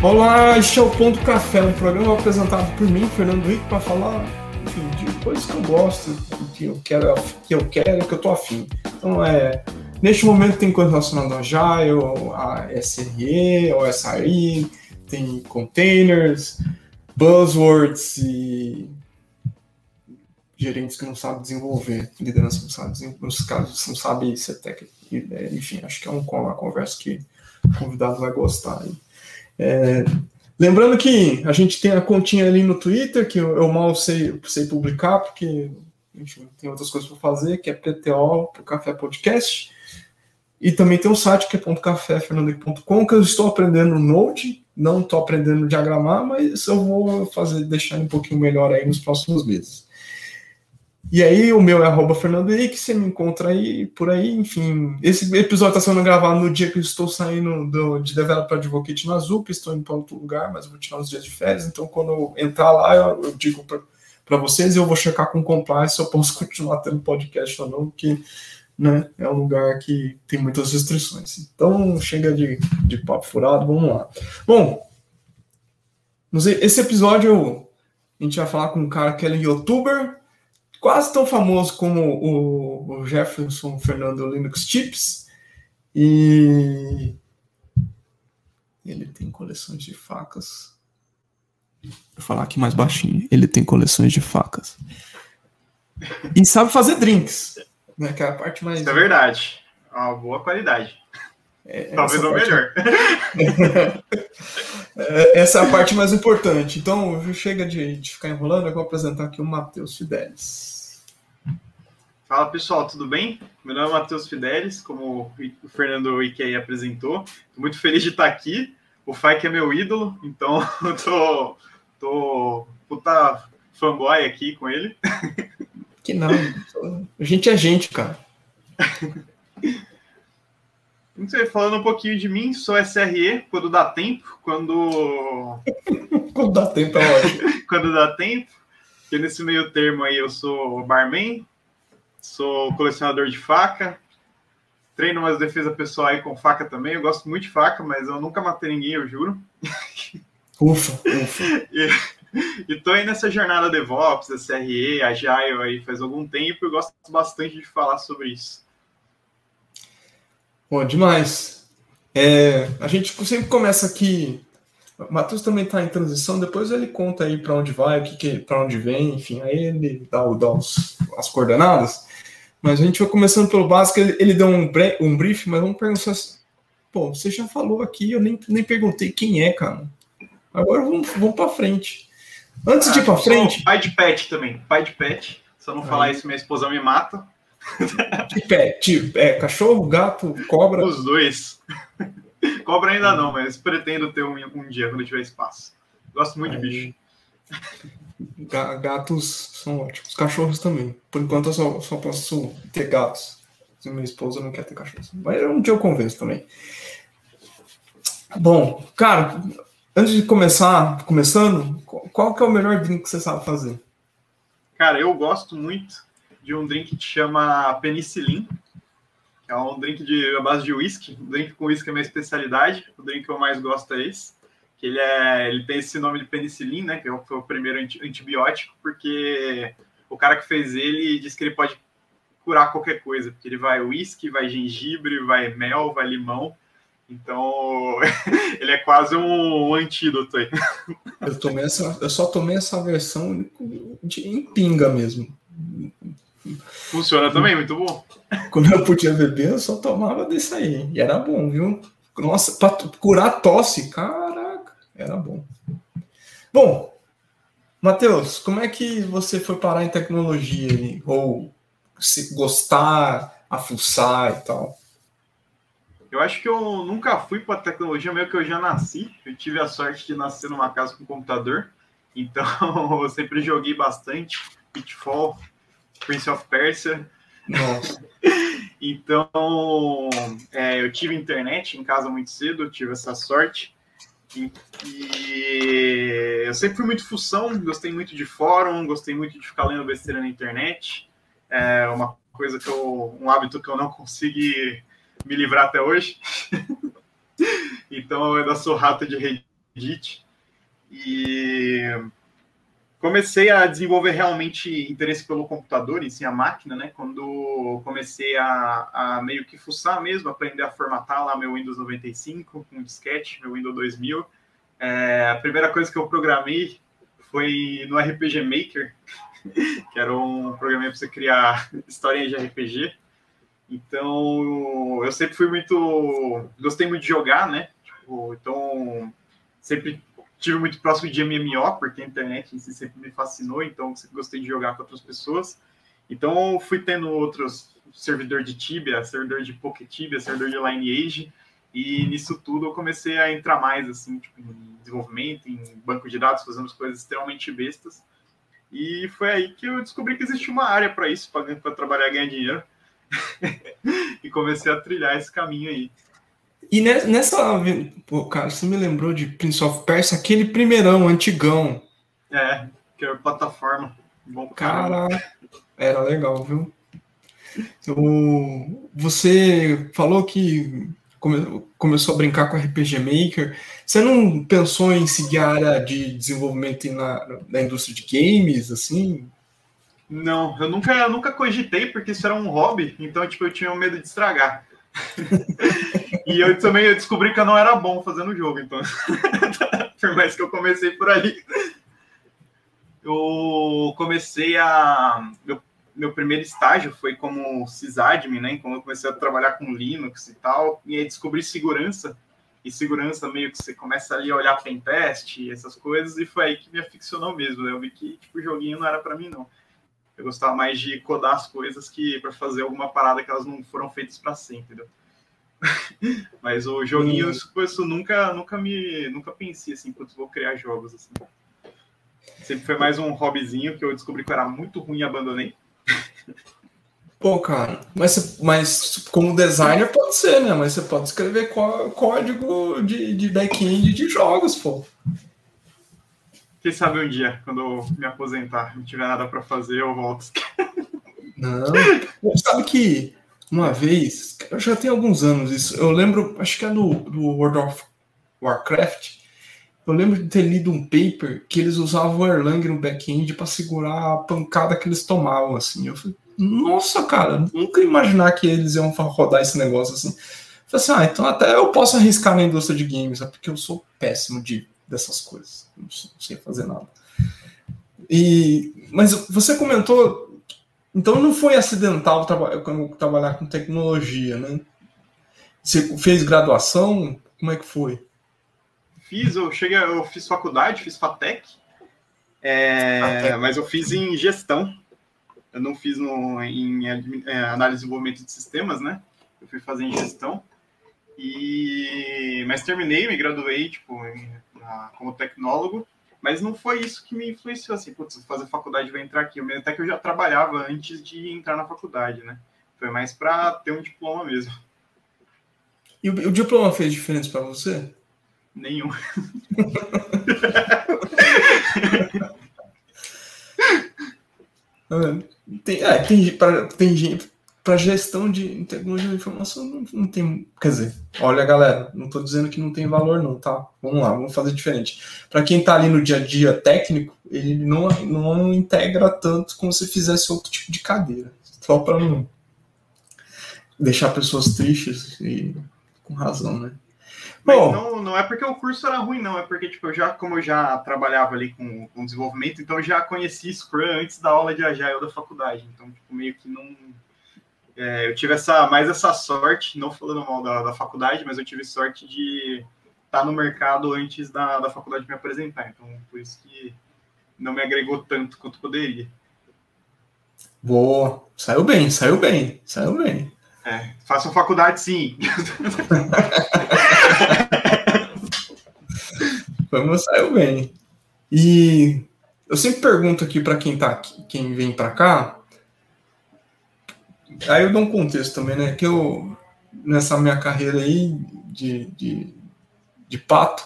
Olá, este é o Ponto Café, um programa apresentado por mim, Fernando Henrique, para falar enfim, de coisas que eu gosto, que eu quero, que eu quero, que eu tô afim. Então, é, neste momento tem coisa relacionada a Agile, a SRE, ao SRE, tem containers, buzzwords e gerentes que não sabem desenvolver, liderança que não sabe desenvolver, nos casos não sabe ser técnico. Enfim, acho que é uma conversa que o convidado vai gostar. É, lembrando que a gente tem a continha ali no Twitter, que eu, eu mal sei, sei publicar, porque tem outras coisas para fazer, que é PTO, Café Podcast. E também tem um site que é .café.fernando.com, que eu estou aprendendo Node, não estou aprendendo diagramar, mas eu vou fazer, deixar um pouquinho melhor aí nos próximos meses. E aí, o meu é arroba Fernando Henrique, você me encontra aí, por aí, enfim. Esse episódio está sendo gravado no dia que eu estou saindo do, de Developer Advocate na ZUP, estou indo para outro lugar, mas vou tirar uns dias de férias, então quando eu entrar lá, eu, eu digo para vocês eu vou checar com compliance se eu posso continuar tendo podcast ou não, porque né, é um lugar que tem muitas restrições. Então, chega de, de papo furado, vamos lá. Bom, esse episódio a gente vai falar com um cara que é youtuber, quase tão famoso como o, Jefferson Fernando Linux Chips. E ele tem coleções de facas. Vou falar aqui mais baixinho. Ele tem coleções de facas. E sabe fazer drinks. Né, que é a parte mais. Isso é verdade. Uma boa qualidade. É, Talvez o melhor. É, essa é a parte mais importante. Então, chega de, de ficar enrolando, eu vou apresentar aqui o Matheus Fidelis. Fala pessoal, tudo bem? Meu nome é Matheus Fidelis, como o Fernando Ikei apresentou. Estou muito feliz de estar aqui. O Fike é meu ídolo, então tô, tô puta fanboy aqui com ele. Que não, a gente é gente, cara. Não sei, falando um pouquinho de mim, sou SRE quando dá tempo, quando. quando dá tempo é ótimo. quando dá tempo. Porque nesse meio termo aí eu sou barman, sou colecionador de faca, treino umas defesa pessoal aí com faca também. Eu gosto muito de faca, mas eu nunca matei ninguém, eu juro. Ufa, ufa. e, e tô aí nessa jornada DevOps, SRE, Agile aí faz algum tempo e gosto bastante de falar sobre isso. Bom, demais. É, a gente sempre começa aqui. O Matheus também está em transição, depois ele conta aí para onde vai, que, que para onde vem, enfim, aí ele dá, dá os, as coordenadas. Mas a gente vai começando pelo básico, ele, ele deu um, bre, um brief, mas vamos perguntar assim, pô, você já falou aqui, eu nem, nem perguntei quem é, cara. Agora vamos, vamos para frente. Antes ah, de ir para frente. Pai de pet também, pai de pet. Se eu não falar isso, minha esposa me mata. De pé, tipo, é, cachorro, gato, cobra. Os dois. Cobra ainda não, mas pretendo ter um, um dia quando tiver espaço. Gosto muito Aí, de bicho. Gatos são ótimos. Cachorros também. Por enquanto eu só, só posso ter gatos. Se minha esposa não quer ter cachorros. Mas um dia eu convenço também. Bom, cara, antes de começar, começando, qual que é o melhor drink que você sabe fazer? Cara, eu gosto muito de um drink que chama penicilin, que é um drink de a base de whisky. O drink com whisky é minha especialidade. O drink que eu mais gosto é esse. Que ele, é, ele tem esse nome de penicilin, né? Que foi o primeiro antibiótico, porque o cara que fez ele disse que ele pode curar qualquer coisa, porque ele vai whisky, vai gengibre, vai mel, vai limão. Então, ele é quase um antídoto aí. Eu, tomei essa, eu só tomei essa versão de, em pinga mesmo. Funciona também, muito bom. Quando eu podia beber, eu só tomava desse aí. E era bom, viu? Nossa, para curar tosse, caraca, era bom. Bom, Matheus, como é que você foi parar em tecnologia? Ou se gostar, a fuçar e tal? Eu acho que eu nunca fui para tecnologia, meio que eu já nasci. Eu tive a sorte de nascer numa casa com computador. Então, eu sempre joguei bastante. Pitfall, Prince of Persia. Nossa. então, é, eu tive internet em casa muito cedo, eu tive essa sorte. E, e, eu sempre fui muito função, gostei muito de fórum, gostei muito de ficar lendo besteira na internet. É uma coisa que eu, um hábito que eu não consigo me livrar até hoje. então eu ainda sou rato de Reddit. E comecei a desenvolver realmente interesse pelo computador, em si, a máquina, né? Quando comecei a, a, meio que fuçar mesmo, aprender a formatar lá meu Windows 95 com disquete, meu Windows 2000. É, a primeira coisa que eu programei foi no RPG Maker, que era um programa para você criar histórias de RPG. Então, eu sempre fui muito. Gostei muito de jogar, né? Tipo, então, sempre tive muito próximo de MMO, porque a internet sempre me fascinou, então sempre gostei de jogar com outras pessoas. Então, fui tendo outros servidor de Tibia, servidor de Pocket Tibia, servidor de Lineage, e nisso tudo eu comecei a entrar mais assim, tipo, em desenvolvimento, em banco de dados, fazendo coisas extremamente bestas. E foi aí que eu descobri que existia uma área para isso, para trabalhar e ganhar dinheiro. e comecei a trilhar esse caminho aí. E nessa. Pô, cara, você me lembrou de Prince of Persia, aquele primeirão, antigão. É, que era plataforma. Bom cara, era legal, viu? O, você falou que come, começou a brincar com RPG Maker. Você não pensou em seguir a área de desenvolvimento na, na indústria de games, assim? Não, eu nunca, eu nunca cogitei, porque isso era um hobby, então tipo, eu tinha medo de estragar. e eu também eu descobri que eu não era bom fazendo jogo, então. por mais que eu comecei por ali. Eu comecei a. Meu, meu primeiro estágio foi como sysadmin, né? Quando eu comecei a trabalhar com Linux e tal, e aí descobri segurança. E segurança meio que você começa ali a olhar pentest e essas coisas, e foi aí que me aficionou mesmo. Né? Eu vi que tipo, o joguinho não era para mim, não. Eu gostava mais de codar as coisas que para fazer alguma parada que elas não foram feitas para ser, entendeu? Mas o joguinho, isso, isso nunca, nunca me, nunca pensei assim, putz, vou criar jogos assim. Sempre foi mais um hobbyzinho que eu descobri que eu era muito ruim e abandonei. Pô, cara, mas, mas como designer pode ser, né? Mas você pode escrever código de, de back-end de jogos, pô. Quem sabe um dia, quando eu me aposentar, não tiver nada para fazer, eu volto. Não, sabe que uma vez, já tem alguns anos isso, eu lembro, acho que é do, do World of Warcraft, eu lembro de ter lido um paper que eles usavam o Erlang no back-end para segurar a pancada que eles tomavam, assim. Eu falei, nossa, cara, nunca imaginar que eles iam rodar esse negócio assim. Eu falei assim, ah, então até eu posso arriscar na indústria de games, é porque eu sou péssimo de dessas coisas. Não sei fazer nada. E, mas você comentou, então não foi acidental traba trabalhar com tecnologia, né? Você fez graduação? Como é que foi? Fiz, eu cheguei, eu fiz faculdade, fiz FATEC, é, mas eu fiz em gestão. Eu não fiz no, em é, análise e desenvolvimento de sistemas, né? Eu fui fazer em gestão. E, mas terminei, me graduei, tipo, em como tecnólogo, mas não foi isso que me influenciou, assim, putz, fazer faculdade vai entrar aqui. Até que eu já trabalhava antes de entrar na faculdade, né? Foi mais para ter um diploma mesmo. E o, o diploma fez diferença para você? Nenhum. tem, é, tem, pra, tem gente para gestão de tecnologia de informação não, não, tem. Quer dizer, olha, galera, não estou dizendo que não tem valor, não, tá? Vamos lá, vamos fazer diferente. Para quem está ali no dia a dia técnico, ele não, não integra tanto como se fizesse outro tipo de cadeira. Só para não deixar pessoas tristes e com razão, né? Mas Bom, não, não é porque o curso era ruim, não. É porque, tipo, eu já, como eu já trabalhava ali com, com desenvolvimento, então eu já conheci Scrum antes da aula de Agile da faculdade. Então, tipo, meio que não é, eu tive essa, mais essa sorte, não falando mal da, da faculdade, mas eu tive sorte de estar no mercado antes da, da faculdade me apresentar. Então, por isso que não me agregou tanto quanto poderia. Boa, saiu bem, saiu bem, saiu bem. É, façam faculdade sim. Vamos, saiu bem. E eu sempre pergunto aqui para quem tá aqui, quem vem para cá, Aí eu dou um contexto também, né? Que eu, nessa minha carreira aí de, de, de pato,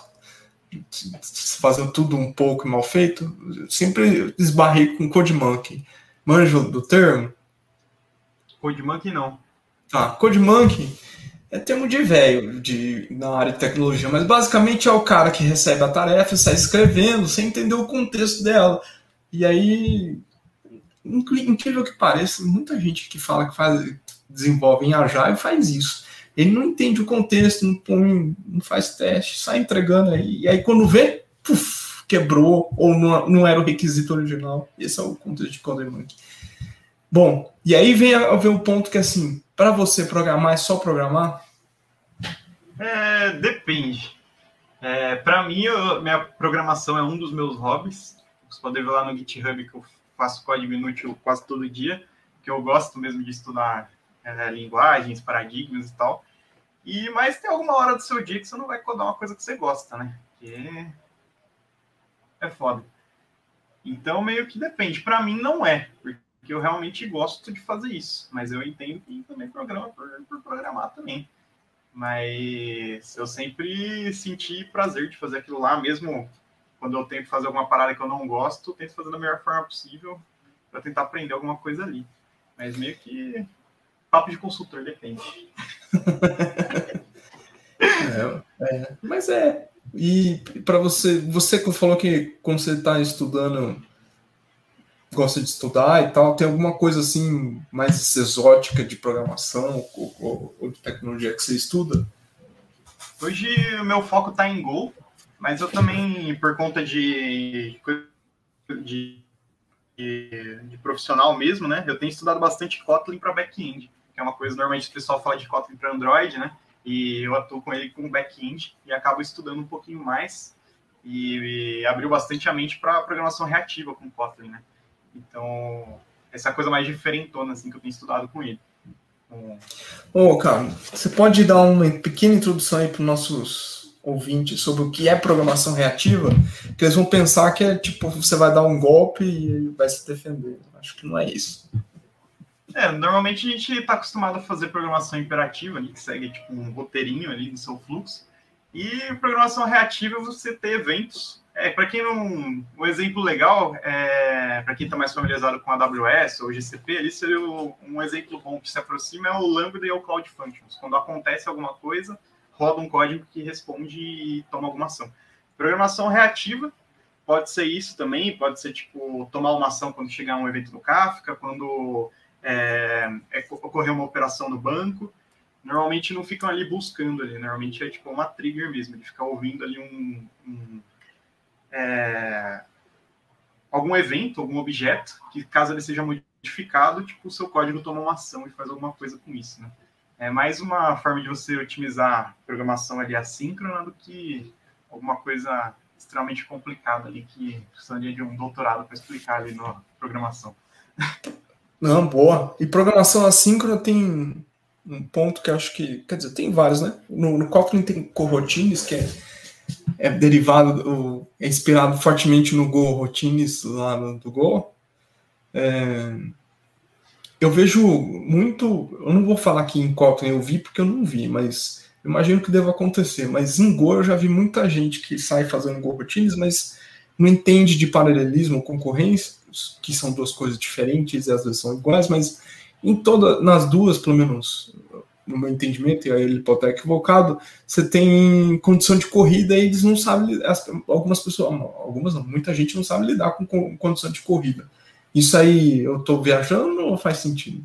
fazendo tudo um pouco mal feito, sempre esbarrei com CodeMonkey. Manjo do termo? CodeMonkey não. Tá, CodeMonkey é termo de velho de, na área de tecnologia, mas basicamente é o cara que recebe a tarefa e sai escrevendo sem entender o contexto dela. E aí, incrível que pareça, muita gente que fala que faz, desenvolve em Agile faz isso. Ele não entende o contexto, não, põe, não faz teste, sai entregando aí. E aí quando vê, puf, quebrou, ou não, não era o requisito original. Esse é o contexto de CodeMonkey. Bom, e aí vem a, ver o ponto que assim, para você programar é só programar? É, depende. É, para mim, eu, minha programação é um dos meus hobbies. Vocês podem ver lá no GitHub que eu faço código inútil quase todo dia, que eu gosto mesmo de estudar é, linguagens, paradigmas e tal. E, mas tem alguma hora do seu dia que você não vai codar uma coisa que você gosta, né? Que é foda. Então, meio que depende. Para mim, não é, porque eu realmente gosto de fazer isso. Mas eu entendo que também programa por, por programar também. Mas eu sempre senti prazer de fazer aquilo lá, mesmo quando eu tento fazer alguma parada que eu não gosto, eu tento fazer da melhor forma possível para tentar aprender alguma coisa ali. Mas meio que papo de consultor, depende. é, é, mas é. E para você, você que falou que quando você está estudando, gosta de estudar e tal, tem alguma coisa assim mais exótica de programação ou, ou, ou de tecnologia que você estuda? Hoje o meu foco está em Go, mas eu também, por conta de, de, de, de profissional mesmo, né? Eu tenho estudado bastante Kotlin para back-end que é uma coisa normalmente o pessoal fala de Kotlin para Android, né? E eu atuo com ele com back-end e acabo estudando um pouquinho mais e, e abriu bastante a mente para programação reativa com Kotlin, né? Então, essa coisa mais diferentona assim que eu tenho estudado com ele. Ô, oh, cara, você pode dar uma pequena introdução aí para os nossos ouvintes sobre o que é programação reativa? Que eles vão pensar que é tipo, você vai dar um golpe e vai se defender. Acho que não é isso. É, normalmente a gente está acostumado a fazer programação imperativa, ali, que segue tipo um roteirinho ali no seu fluxo. E programação reativa você ter eventos. É, para quem não. Um exemplo legal, é, para quem está mais familiarizado com AWS ou GCP, ali seria o, um exemplo bom que se aproxima é o Lambda e o Cloud Functions. Quando acontece alguma coisa, roda um código que responde e toma alguma ação. Programação reativa pode ser isso também, pode ser tipo tomar uma ação quando chegar um evento no Kafka, quando é, é, ocorrer uma operação no banco, normalmente não ficam ali buscando ali, normalmente é tipo uma trigger mesmo, de ficar ouvindo ali um, um é, algum evento, algum objeto, que caso ele seja modificado, tipo, o seu código toma uma ação e faz alguma coisa com isso, né? É mais uma forma de você otimizar programação ali assíncrona do que alguma coisa extremamente complicada ali que precisaria de um doutorado para explicar ali na programação. Não, boa. E programação assíncrona tem um ponto que acho que. Quer dizer, tem vários, né? No, no Kotlin tem coroutines, que é, é derivado, do, é inspirado fortemente no Go Routines lá no, do Go. É, eu vejo muito. Eu não vou falar que em Kotlin eu vi, porque eu não vi, mas imagino que deva acontecer. Mas em Go eu já vi muita gente que sai fazendo Go Routines, mas não entende de paralelismo, concorrência que são duas coisas diferentes e às vezes são iguais, mas em toda, nas duas, pelo menos no meu entendimento, e aí ele pode estar equivocado, você tem condição de corrida e eles não sabem, algumas pessoas, algumas não, muita gente não sabe lidar com condição de corrida. Isso aí eu estou viajando ou faz sentido?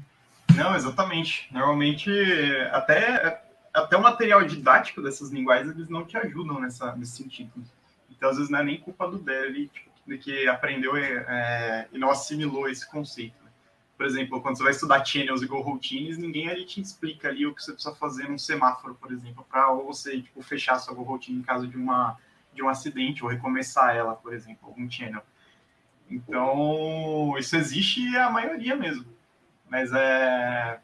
Não, exatamente. Normalmente, até, até o material didático dessas linguagens, eles não te ajudam nessa, nesse sentido. Então, às vezes, não é nem culpa do dev, tipo, de que aprendeu é, e não assimilou esse conceito. Né? Por exemplo, quando você vai estudar channels e go routines, ninguém ali te explica ali o que você precisa fazer num semáforo, por exemplo, para você tipo, fechar sua go routine em caso de, uma, de um acidente ou recomeçar ela, por exemplo, algum channel. Então, isso existe a maioria mesmo. Mas é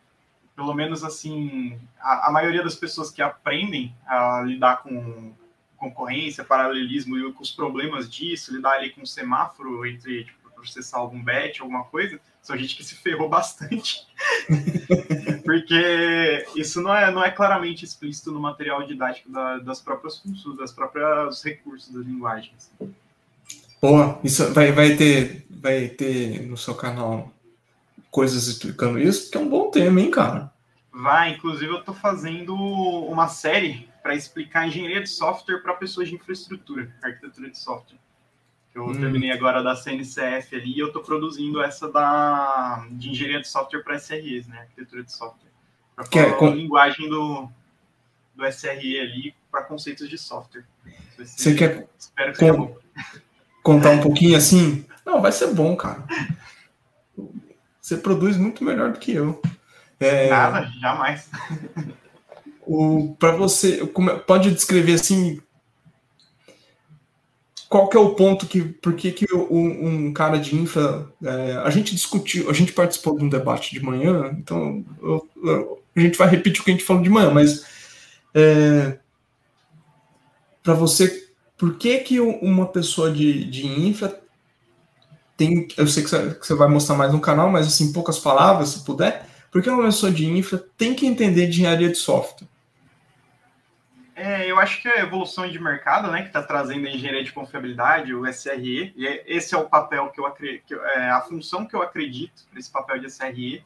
pelo menos assim, a, a, maioria das pessoas que aprendem a lidar com concorrência, paralelismo e com os problemas disso, lidar ali com um semáforo entre tipo, processar algum bet, alguma coisa, são gente que se ferrou bastante. Porque isso não é, não é claramente explícito no material didático da, das próprias funções, das próprias recursos das linguagens. Boa, isso vai, vai ter vai ter no seu canal coisas explicando isso, que é um bom tema, hein, cara? Vai, inclusive eu estou fazendo uma série para explicar engenharia de software para pessoas de infraestrutura, arquitetura de software. Eu hum. terminei agora da CNCF ali e eu estou produzindo essa da, de engenharia de software para SREs, né? Arquitetura de software. Para falar é, com... a linguagem do, do SRE ali para conceitos de software. Você quer Espero que seja bom. Contar um pouquinho assim? Não, vai ser bom, cara. Você produz muito melhor do que eu. É... Nada, jamais. O, para você, pode descrever assim qual que é o ponto que, por que, que um, um cara de infra, é, a gente discutiu, a gente participou de um debate de manhã, então eu, eu, a gente vai repetir o que a gente falou de manhã, mas é, para você, por que que uma pessoa de, de infra tem, eu sei que você vai mostrar mais no canal, mas assim, poucas palavras, se puder, por que uma pessoa de infra tem que entender de engenharia de software? É, eu acho que é a evolução de mercado, né, que está trazendo a engenharia de confiabilidade, o SRE, e é, esse é o papel que eu acredito, é, a função que eu acredito nesse papel de SRE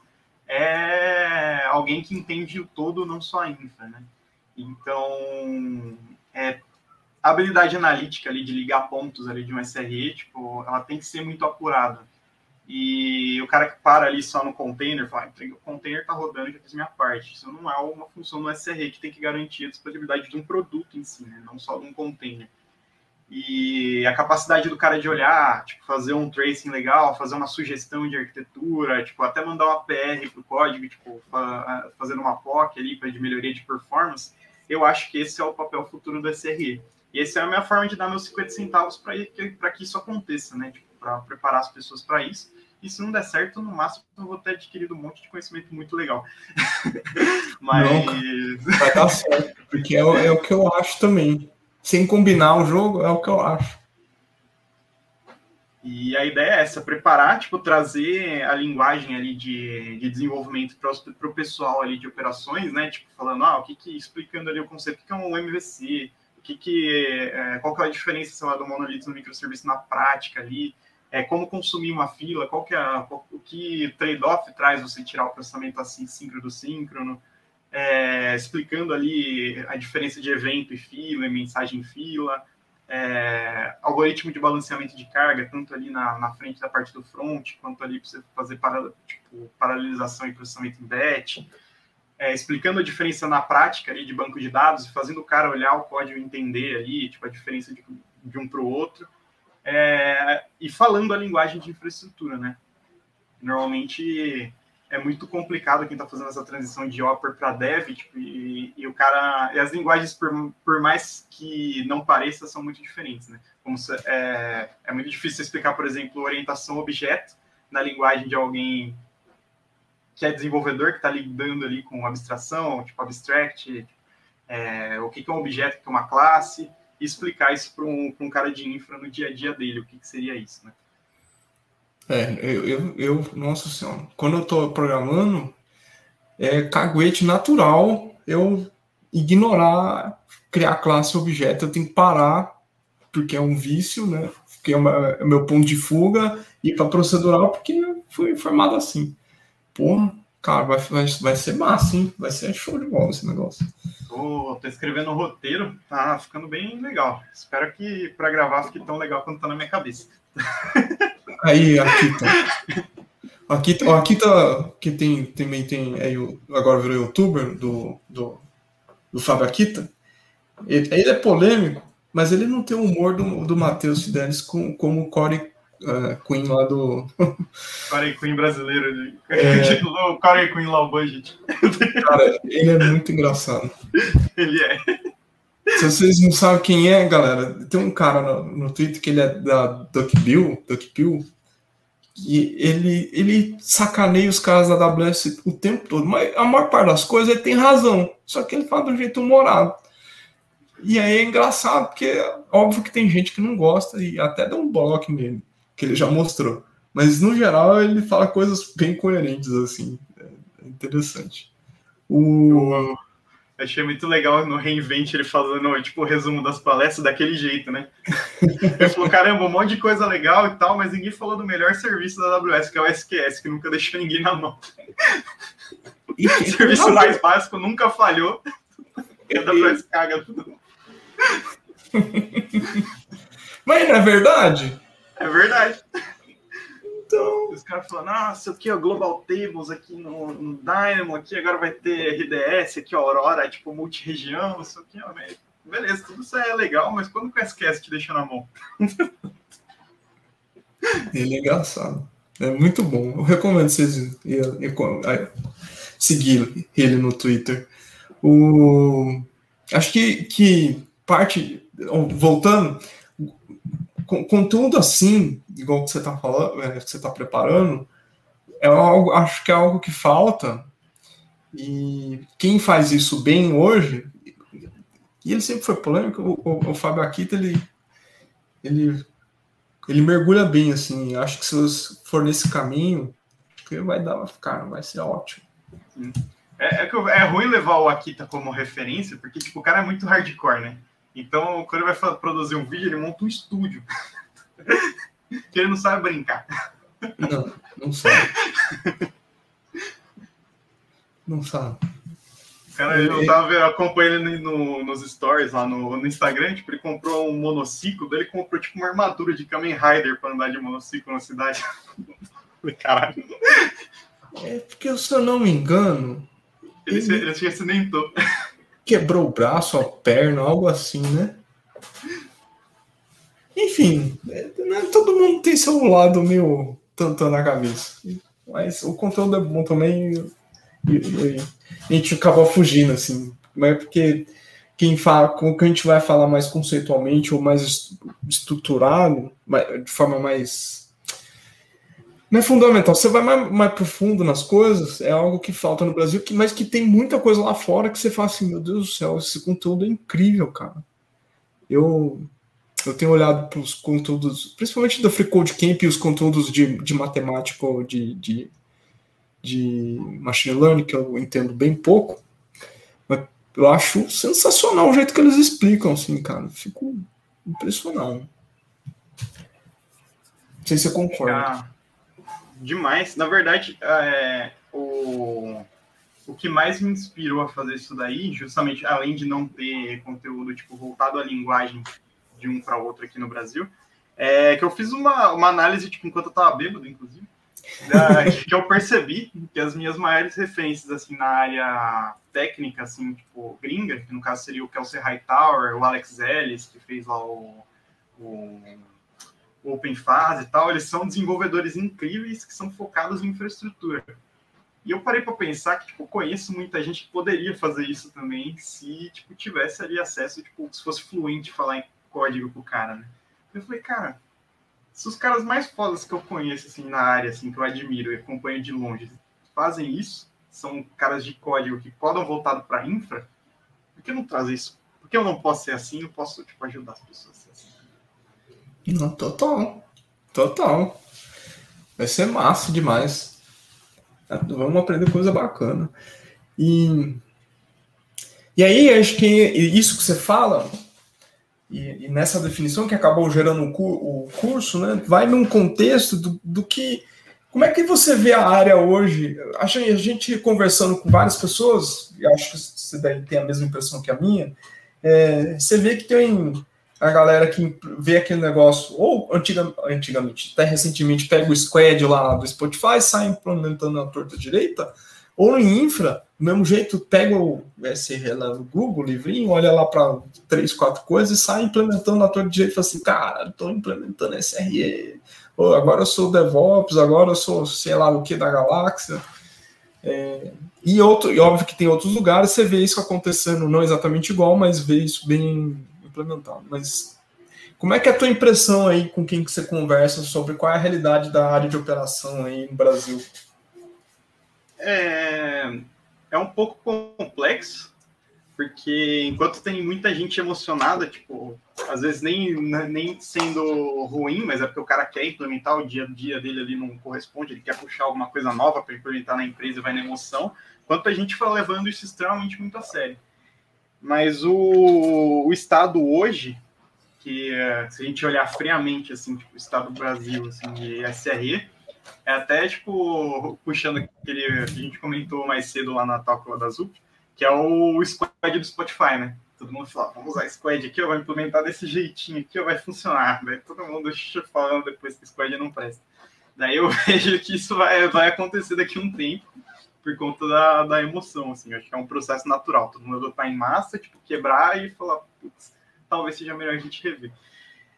é alguém que entende o todo, não só a infra, né? Então, é, habilidade analítica ali de ligar pontos ali de um SRE, tipo, ela tem que ser muito apurada. E o cara que para ali só no container, fala, ah, o container está rodando, já fiz minha parte. Isso não é uma função do SRE que tem que garantir a disponibilidade de um produto em si, né? não só de um container. E a capacidade do cara de olhar, tipo, fazer um tracing legal, fazer uma sugestão de arquitetura, tipo, até mandar uma PR para o código, tipo, fazendo uma POC ali para de melhoria de performance, eu acho que esse é o papel futuro do SRE. E essa é a minha forma de dar meus 50 centavos para que isso aconteça, né? Tipo, para preparar as pessoas para isso. E se não der certo, no máximo eu vou ter adquirido um monte de conhecimento muito legal. Mas. Não, vai dar certo, porque é, é, o que eu acho também. Sem combinar o jogo, é o que eu acho. E a ideia é essa, preparar, tipo, trazer a linguagem ali de, de desenvolvimento para o pessoal ali de operações, né? Tipo, falando, ah, o que que, explicando ali o conceito, o que é um MVC, que que, é, qual que é a diferença, sei lá, do monolito no microserviço na prática ali, é, como consumir uma fila, qual que é o que trade-off traz você tirar o processamento assim, síncrono do síncrono, é, explicando ali a diferença de evento e fila, mensagem em fila, é, algoritmo de balanceamento de carga, tanto ali na, na frente da parte do front, quanto ali para você fazer para, tipo, paralelização e processamento em batch, é, explicando a diferença na prática ali de banco de dados, fazendo o cara olhar o código e entender ali, tipo, a diferença de, de um para o outro, é, e falando a linguagem de infraestrutura, né? Normalmente é muito complicado quem está fazendo essa transição de Opera para Dev, tipo, e, e, o cara, e as linguagens, por, por mais que não pareça, são muito diferentes, né? Como se, é, é muito difícil explicar, por exemplo, orientação objeto na linguagem de alguém que é desenvolvedor, que está lidando ali com abstração, tipo abstract, é, o que, que é um objeto, o que é uma classe, e explicar isso para um, um, cara de infra no dia a dia dele, o que, que seria isso, né? É, eu, eu, eu, nossa senhora, quando eu estou programando, é caguete natural eu ignorar criar classe objeto, eu tenho que parar, porque é um vício, né? Porque é, uma, é meu ponto de fuga, e para procedural, porque fui formado assim. Porra, Cara, vai, vai, vai ser massa, hein? Vai ser show de bola esse negócio. Tô, tô escrevendo um roteiro, tá ficando bem legal. Espero que para gravar fique tão legal quanto tá na minha cabeça. Aí, aqui tá. Aqui, tá, aqui tá. Que tem, também tem. É, agora virou youtuber do, do, do Fábio Akita. Ele, ele, é polêmico, mas ele não tem o humor do, do Matheus Fidelis com, como o Corey uh, Queen lá do. Corey Queen brasileiro. É... Titulou Corey Queen Low Budget. Cara, ele é muito engraçado. ele é. Se vocês não sabem quem é, galera, tem um cara no, no Twitter que ele é da DuckBill, DuckBill, e ele, ele sacaneia os caras da AWS o tempo todo, mas a maior parte das coisas ele tem razão, só que ele fala de um jeito humorado. E aí é engraçado, porque óbvio que tem gente que não gosta e até dá um bloco nele que ele já mostrou. Mas no geral ele fala coisas bem coerentes, assim. É interessante. O... Eu achei muito legal no Reinvent ele fazendo tipo o resumo das palestras daquele jeito, né? Ele falou: caramba, um monte de coisa legal e tal, mas ninguém falou do melhor serviço da AWS, que é o SQS, que nunca deixou ninguém na mão. E, Serviço mais básico nunca falhou. Cada vez caga tudo. Mas não é verdade? É verdade. Então... Os caras falam, nossa, aqui, ó, Global Tables aqui no, no Dynamo, aqui agora vai ter RDS, aqui, Aurora, tipo, multi-região, isso aqui, ó, beleza, tudo isso é legal, mas quando o SQS te deixa na mão? Ele é engraçado. É muito bom. Eu recomendo vocês seguir ele no Twitter. O... Acho que, que parte. Voltando, conteúdo assim, igual que você está falando, é, que você está preparando, é algo, acho que é algo que falta. E quem faz isso bem hoje, e ele sempre foi polêmico, o, o, o Fábio Akita, ele, ele, ele mergulha bem, assim. Acho que se for nesse caminho, vai dar, cara, vai ser ótimo. É, é, é ruim levar o Akita como referência, porque tipo, o cara é muito hardcore, né? Então, quando ele vai produzir um vídeo, ele monta um estúdio. que ele não sabe brincar. Não, não sabe. Não sabe. Cara, eu tava acompanhando ele no, nos stories lá no, no, Instagram, tipo, ele comprou um monociclo, daí ele comprou tipo uma armadura de Kamen Rider para andar de monociclo na cidade. Caralho. É porque, se eu não me engano. Ele, ele se acidentou quebrou o braço, a perna, algo assim, né? Enfim, né, todo mundo tem seu lado meio tanto na cabeça. Mas o conteúdo é bom também e, e, a gente acaba fugindo, assim. Mas é porque quem fala, com que a gente vai falar mais conceitualmente ou mais estruturado, de forma mais não é fundamental. Você vai mais, mais profundo nas coisas, é algo que falta no Brasil, que, mas que tem muita coisa lá fora que você fala assim, meu Deus do céu, esse conteúdo é incrível, cara. Eu, eu tenho olhado para os conteúdos, principalmente do Free Code Camp e os conteúdos de, de matemática ou de, de, de machine learning, que eu entendo bem pouco, mas eu acho sensacional o jeito que eles explicam, assim, cara. fico impressionado. Não sei se você concorda demais. Na verdade, é, o, o que mais me inspirou a fazer isso daí, justamente além de não ter conteúdo tipo voltado à linguagem de um para outro aqui no Brasil, é que eu fiz uma, uma análise tipo enquanto eu estava bêbado, inclusive, da, que eu percebi que as minhas maiores referências assim na área técnica, assim tipo gringa, que no caso seria o Kelsey Hightower, o Alex Ellis que fez lá o, o Open Phase e tal, eles são desenvolvedores incríveis que são focados em infraestrutura. E eu parei para pensar que tipo, conheço muita gente que poderia fazer isso também se tipo, tivesse ali acesso, tipo, se fosse fluente falar em código com o cara, né? Eu falei, cara, se os caras mais fodas que eu conheço assim na área, assim, que eu admiro e acompanho de longe, fazem isso, são caras de código que podem voltado para infra, por que não trazer isso? Por que eu não posso ser assim? Eu posso tipo ajudar as pessoas. Não, total. Total. Vai ser massa demais. Vamos aprender coisa bacana. E, e aí, acho que isso que você fala, e, e nessa definição que acabou gerando o, o, curso, né, vai num contexto do, do que. Como é que você vê a área hoje? A gente conversando com várias pessoas, e acho que você ter a mesma impressão que a minha, é, você vê que tem a galera que vê aquele negócio, ou antiga, antigamente, até recentemente, pega o squad lá do Spotify, sai implementando na torta direita, ou em infra, do mesmo jeito, pega o SR lá no Google, livrinho, olha lá para três, quatro coisas e sai implementando na torta direita e fala assim, cara, estou implementando SRE, ou agora eu sou DevOps, agora eu sou sei lá o que da galáxia. É, e, outro, e óbvio que tem outros lugares, você vê isso acontecendo, não exatamente igual, mas vê isso bem implementado. Mas como é que é a tua impressão aí com quem que você conversa sobre qual é a realidade da área de operação aí no Brasil? É, é um pouco complexo, porque enquanto tem muita gente emocionada, tipo, às vezes nem, nem sendo ruim, mas é porque o cara quer implementar o dia a dia dele ali não corresponde, ele quer puxar alguma coisa nova para implementar na empresa vai na emoção, quanto a gente vai levando isso extremamente muito a sério. Mas o, o Estado hoje, que se a gente olhar friamente, assim, tipo, o Estado do Brasil, assim, de SRE, É até, tipo, puxando aquele que a gente comentou mais cedo lá na Talk da Zup, que é o squad do Spotify, né? Todo mundo fala, vamos usar squad aqui, ó, vai implementar desse jeitinho aqui, ó, vai funcionar. Todo mundo falando depois que squad não presta. Daí eu vejo que isso vai, vai acontecer daqui a um tempo, por conta da, da emoção, assim. acho que é um processo natural. Todo mundo tá em massa, tipo, quebrar e falar, putz, talvez seja melhor a gente rever.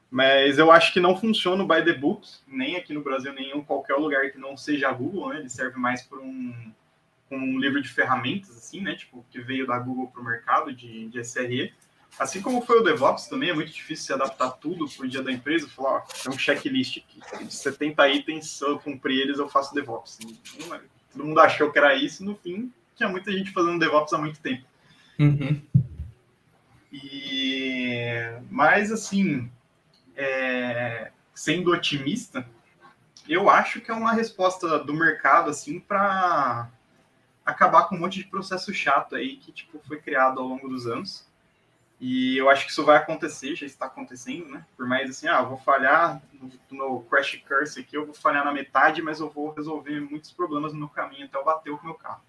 Mas eu acho que não funciona o by the book, nem aqui no Brasil, nem em qualquer lugar que não seja a Google, né? Ele serve mais por um, um livro de ferramentas, assim, né? Tipo, que veio da Google para o mercado de, de SRE. Assim como foi o DevOps também, é muito difícil se adaptar tudo para o dia da empresa. Falar, ó, tem um checklist aqui, de 70 itens, se eu cumprir eles, eu faço DevOps. É, todo mundo achou que era isso, no fim, tinha muita gente fazendo DevOps há muito tempo. Uhum. E... Mas, assim, é, sendo otimista, eu acho que é uma resposta do mercado assim para acabar com um monte de processo chato aí que tipo foi criado ao longo dos anos. E eu acho que isso vai acontecer, já está acontecendo, né? Por mais assim, ah, vou falhar no, no crash curse aqui, eu vou falhar na metade, mas eu vou resolver muitos problemas no meu caminho até eu bater o meu carro.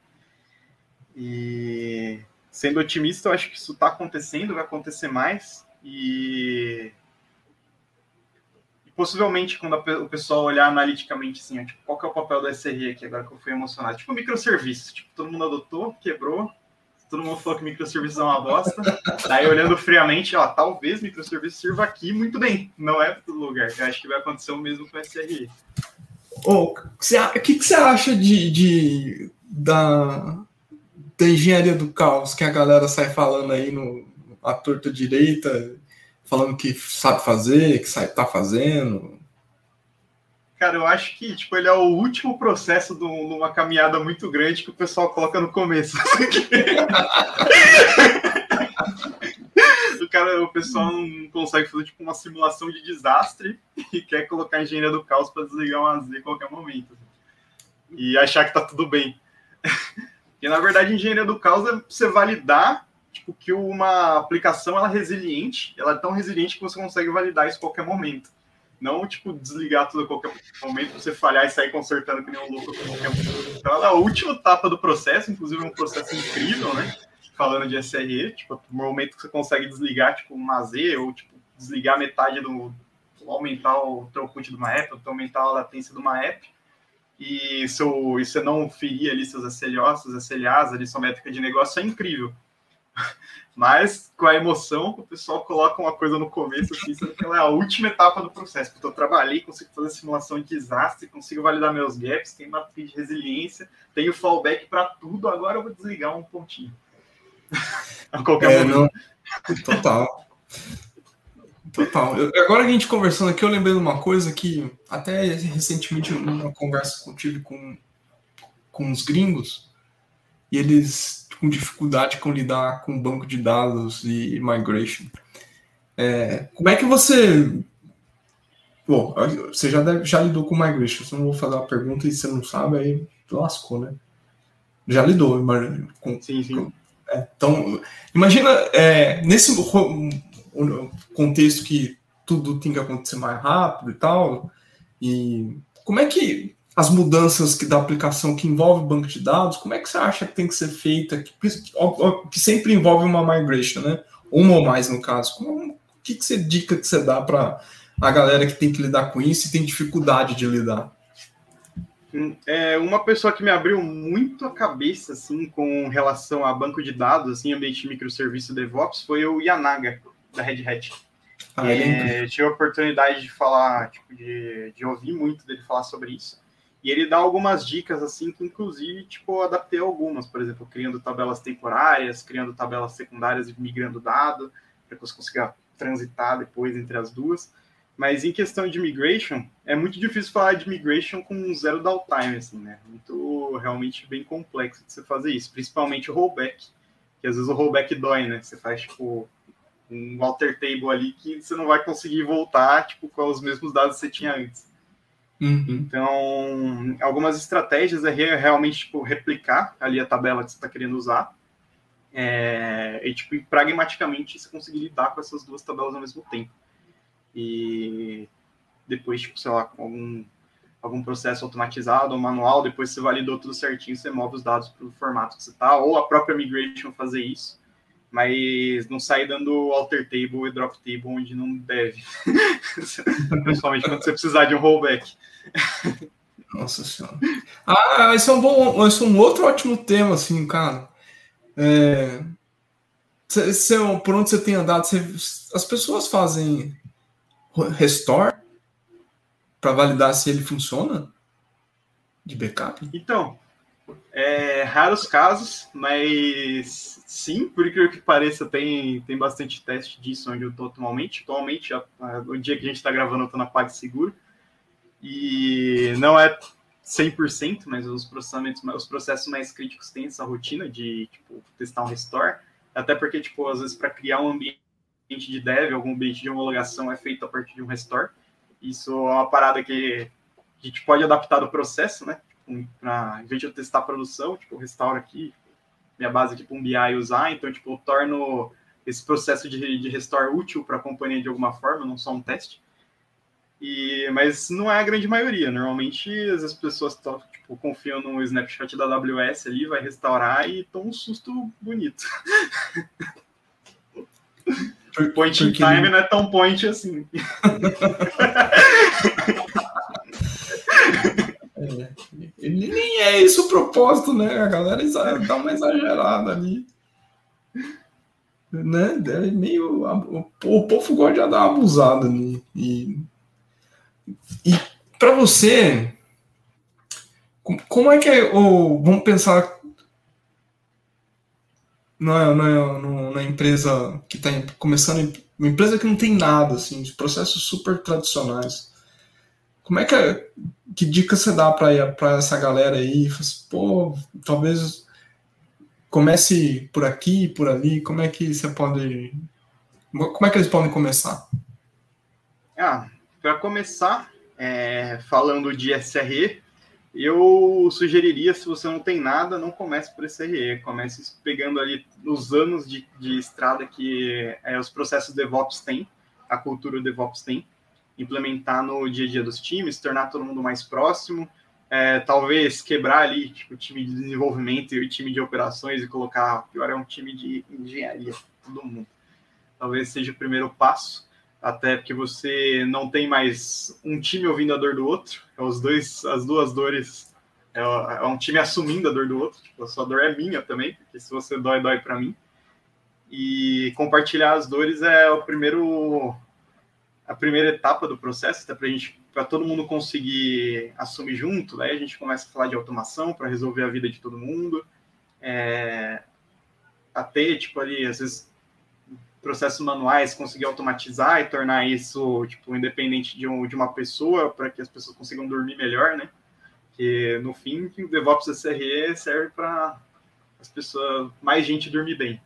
E sendo otimista, eu acho que isso está acontecendo, vai acontecer mais. E possivelmente, quando a, o pessoal olhar analiticamente, assim, tipo, qual que é o papel da SRE aqui, agora que eu fui emocionado? Tipo, microserviço. Tipo, todo mundo adotou, quebrou, todo mundo falou que microserviço é uma bosta. Daí, olhando friamente, ó, talvez microserviço sirva aqui muito bem. Não é para todo lugar. Eu acho que vai acontecer o mesmo com a SRE. O que, que você acha de, de, da, da engenharia do caos que a galera sai falando aí no a torta direita falando que sabe fazer, que sabe tá fazendo? Cara, eu acho que tipo, ele é o último processo de uma caminhada muito grande que o pessoal coloca no começo. o, cara, o pessoal não consegue fazer tipo, uma simulação de desastre e quer colocar a engenharia do caos para desligar uma Z a qualquer momento. E achar que tá tudo bem. E na verdade, engenharia do caos é você validar tipo, que uma aplicação ela é resiliente, ela é tão resiliente que você consegue validar isso a qualquer momento. Não, tipo, desligar tudo a qualquer momento, você falhar e sair consertando que nem um louco. Então, ela é a última etapa do processo, inclusive é um processo incrível, né? Falando de SRE, tipo, no momento que você consegue desligar, tipo, uma Z, ou, tipo, desligar metade do... aumentar o throughput de uma app, aumentar a latência de uma app, e, seu, e você não ferir ali seus SLOs, seus SLAs, ali sua métrica de negócio, é incrível. Mas com a emoção, o pessoal coloca uma coisa no começo, assim, sendo que ela é a última etapa do processo. Porque eu trabalhei, consigo fazer simulação de desastre, consigo validar meus gaps, tenho uma de resiliência, tenho fallback para tudo. Agora eu vou desligar um pontinho. a qualquer é, momento. Não... Total. Total. Eu, agora a gente conversando aqui, eu lembrei de uma coisa que até recentemente numa conversa que eu tive com, com os gringos, e eles com dificuldade com lidar com banco de dados e migration. É, como é que você. Bom, você já, deve, já lidou com migration, se eu não vou fazer uma pergunta e você não sabe, aí lascou, né? Já lidou, imagina. Com, sim, sim. Com, é, então, imagina, é, nesse contexto que tudo tem que acontecer mais rápido e tal, e como é que as mudanças que da aplicação que envolve o banco de dados, como é que você acha que tem que ser feita? Que, que sempre envolve uma migration, né? Uma ou mais, no caso. Como, o que, que você dica que você dá para a galera que tem que lidar com isso e tem dificuldade de lidar? É, uma pessoa que me abriu muito a cabeça assim com relação a banco de dados, assim, ambiente de microserviço DevOps, foi o Yanaga, da Red Hat. Ah, é, tive a oportunidade de falar, tipo, de, de ouvir muito dele falar sobre isso. E ele dá algumas dicas, assim, que inclusive, tipo, adaptei algumas, por exemplo, criando tabelas temporárias, criando tabelas secundárias e migrando dado, para que você consiga transitar depois entre as duas. Mas em questão de migration, é muito difícil falar de migration com zero downtime, assim, né? Muito, realmente bem complexo de você fazer isso, principalmente o rollback, que às vezes o rollback dói, né? Você faz, tipo, um alter table ali que você não vai conseguir voltar, tipo, com os mesmos dados que você tinha antes. Uhum. Então, algumas estratégias é realmente tipo, replicar ali a tabela que você está querendo usar. É, e, tipo, pragmaticamente você conseguir lidar com essas duas tabelas ao mesmo tempo. E depois, tipo, sei lá, com algum, algum processo automatizado ou manual, depois você validou tudo certinho, você move os dados para o formato que você está, ou a própria migration fazer isso, mas não sair dando alter table e drop table onde não deve, principalmente quando você precisar de um rollback. Nossa senhora. Ah, esse é um bom, esse é um outro ótimo tema, assim, cara. É, cê, por onde você tem andado, cê, as pessoas fazem restore para validar se ele funciona de backup? Então, é, raros casos, mas sim, por incrível que pareça, tem, tem bastante teste disso onde eu estou atualmente. Atualmente, a, a, o dia que a gente está gravando, eu estou na PagSeguro. E não é 100%, mas os processamentos, os processos mais críticos têm essa rotina de tipo, testar um restore. Até porque, tipo, às vezes, para criar um ambiente de dev, algum ambiente de homologação é feito a partir de um restore. Isso é uma parada que a gente pode adaptar do processo, né? Tipo, pra, em vez de eu testar a produção, tipo, restauro aqui, minha base aqui para um BI usar, então, tipo, eu torno esse processo de, de restore útil para a companhia de alguma forma, não só um teste. E, mas não é a grande maioria. Normalmente as pessoas tão, tipo, confiam no snapshot da AWS ali, vai restaurar e toma um susto bonito. point in time não é tão point assim. É, nem é isso o propósito, né? A galera dá uma exagerada ali. Né? É meio. O povo gosta de dar uma abusada ali. E, e para você, como é que é. Ou, vamos pensar na, na, na empresa que está começando, uma empresa que não tem nada, assim, de processos super tradicionais. Como é que é, que dica você dá para essa galera aí? Assim, Pô, talvez comece por aqui, por ali. Como é que você pode, como é que eles podem começar? Ah, para começar, é, falando de SRE, eu sugeriria, se você não tem nada, não comece por SRE, comece pegando ali os anos de, de estrada que é, os processos DevOps têm, a cultura DevOps tem, implementar no dia a dia dos times, tornar todo mundo mais próximo, é, talvez quebrar ali tipo, o time de desenvolvimento e o time de operações e colocar, pior é um time de engenharia, todo mundo. Talvez seja o primeiro passo até porque você não tem mais um time ouvindo a dor do outro, é os dois, as duas dores, é, é um time assumindo a dor do outro, tipo, a sua dor é minha também, porque se você dói, dói para mim. E compartilhar as dores é o primeiro a primeira etapa do processo, até para gente para todo mundo conseguir assumir junto, daí a gente começa a falar de automação para resolver a vida de todo mundo. É, até tipo ali, às vezes processos manuais, conseguir automatizar e tornar isso tipo independente de, um, de uma pessoa para que as pessoas consigam dormir melhor, né? Que no fim o DevOps SRE serve para as pessoas, mais gente dormir bem.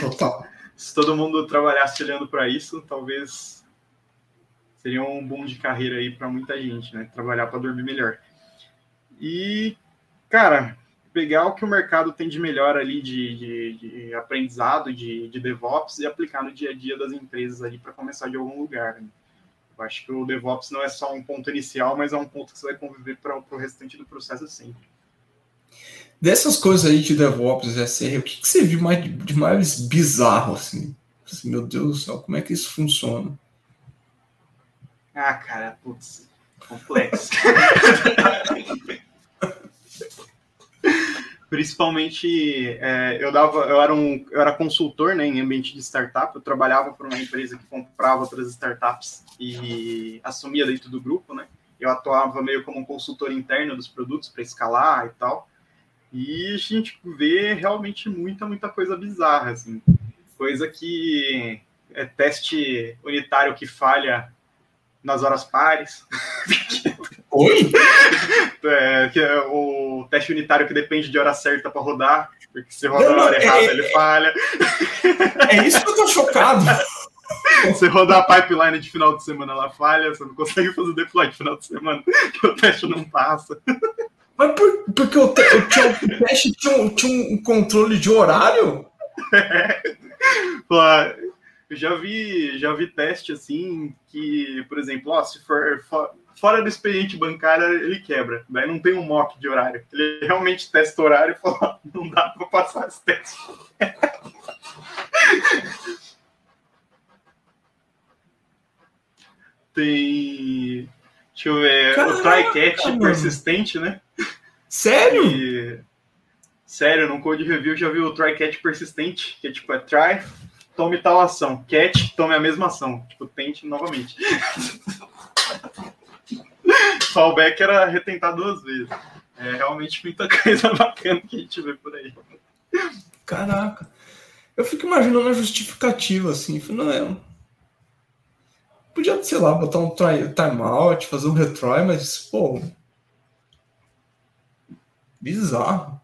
Total. Se todo mundo trabalhasse olhando para isso, talvez seria um boom de carreira aí para muita gente, né? Trabalhar para dormir melhor. E, cara, pegar o que o mercado tem de melhor ali de, de, de aprendizado, de, de, DevOps e aplicar no dia a dia das empresas ali para começar de algum lugar. Né? Eu acho que o DevOps não é só um ponto inicial, mas é um ponto que você vai conviver para o restante do processo sempre. Dessas coisas aí de DevOps SR, o que, que você viu mais, de mais bizarro assim? assim? Meu Deus do céu, como é que isso funciona? Ah, cara, putz, complexo. Principalmente, é, eu dava, eu era um, eu era consultor, né, em ambiente de startup. Eu trabalhava para uma empresa que comprava outras startups e assumia dentro do grupo, né. Eu atuava meio como um consultor interno dos produtos para escalar e tal. E a gente vê realmente muita, muita coisa bizarra, assim. Coisa que é teste unitário que falha nas horas pares. Oi? É, que é o teste unitário que depende de hora certa para rodar, porque se rodar na hora errada, é, ele falha. É isso que eu tô chocado. Você rodar a pipeline de final de semana, ela falha, você não consegue fazer deploy de final de semana, que o teste não passa. Mas por, porque o, te, o, tinha, o teste tinha um, tinha um controle de horário? É. Eu já vi, já vi teste assim que, por exemplo, ó, se for, for fora do expediente bancário ele quebra. Daí não tem um mock de horário. Ele realmente testa o horário e fala: não dá para passar esse teste. tem. Deixa eu ver. O try-catch persistente, né? Sério? E... Sério, no Code Review já viu o try-catch persistente, que é tipo, é try, tome tal ação. Catch, tome a mesma ação. Tipo, tente novamente. Fallback era retentar duas vezes. É realmente muita coisa bacana que a gente vê por aí. Caraca. Eu fico imaginando a justificativa, assim. Não é. Podia, sei lá, botar um timeout, fazer um retry, mas, pô. Bizarro.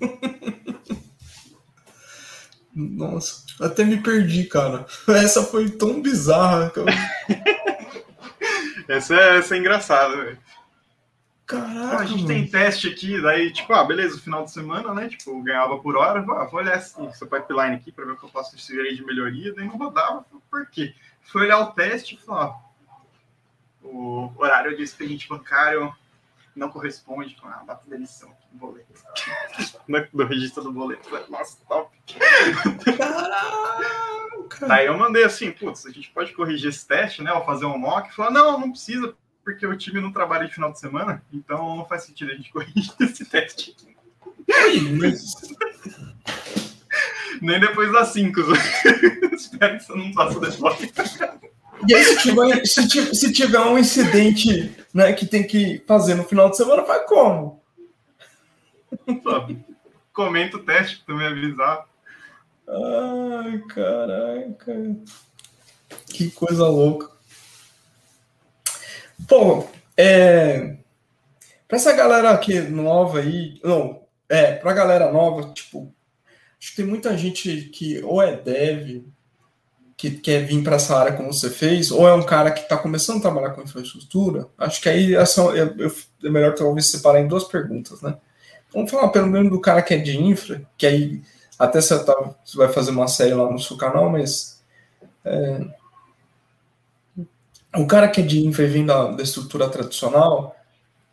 Nossa, até me perdi, cara. Essa foi tão bizarra. Que eu... essa, é, essa é engraçada, velho. Caraca. A gente tem teste aqui, daí, tipo, ah, beleza, final de semana, né? Tipo, ganhava por hora, ah, vou olhar esse, essa pipeline aqui para ver o que eu posso sugerir de melhoria, daí não rodava, por quê? Foi olhar o teste e falar, o horário de expediente bancário não corresponde com a data de emissão do boleto. do registro do boleto. Nossa, top. Caraca. Daí eu mandei assim, putz, a gente pode corrigir esse teste, né? Ou fazer um mock. Falar, não, não precisa, porque o time não trabalha de final de semana, então não faz sentido a gente corrigir esse teste. Nem depois das 5. Espero que você não faça depois. E aí, se tiver, se, se tiver um incidente né, que tem que fazer no final de semana, vai como? comenta o teste para me avisar. Ai, caraca. Que coisa louca. Pô, é. Pra essa galera aqui nova aí. Não, é, pra galera nova, tipo. Acho que tem muita gente que ou é dev, que quer vir para essa área como você fez, ou é um cara que está começando a trabalhar com infraestrutura, acho que aí essa, é, é melhor talvez separar em duas perguntas, né? Vamos falar pelo menos do cara que é de infra, que aí até você, tá, você vai fazer uma série lá no seu canal, mas é, o cara que é de infra e da, da estrutura tradicional,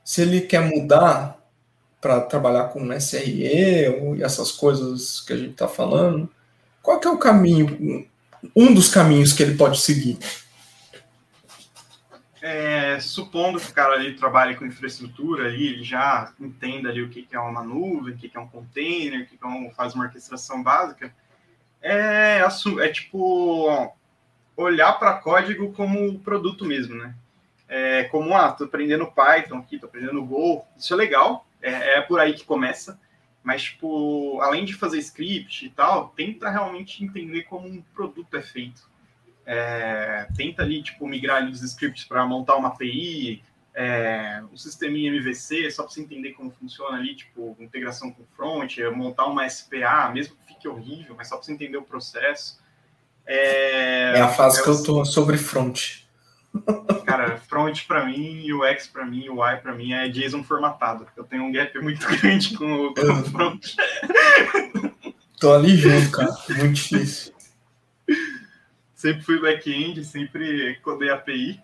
se ele quer mudar para trabalhar com SRE ou essas coisas que a gente está falando, qual que é o caminho um dos caminhos que ele pode seguir? É, supondo que o cara ali trabalhe com infraestrutura, ali, ele já entenda ali o que, é uma nuvem, o que, é um container, o que, é um, faz uma orquestração básica, é, é tipo olhar para código como produto mesmo, né? É, como, ah, tô aprendendo Python aqui, tô aprendendo Go, isso é legal, é, é por aí que começa, mas, tipo, além de fazer script e tal, tenta realmente entender como um produto é feito. É, tenta ali, tipo, migrar ali os scripts para montar uma API, é, um sisteminha MVC, só para você entender como funciona ali, tipo, integração com front, é, montar uma SPA, mesmo que fique horrível, mas só para você entender o processo. É, é a fase é, que eu tô sobre front. Cara, front para mim, o X para mim, o Y para mim é JSON formatado. Eu tenho um gap muito grande com, o, com o front. Tô ali junto, cara. Muito difícil. Sempre fui back-end, sempre codei API.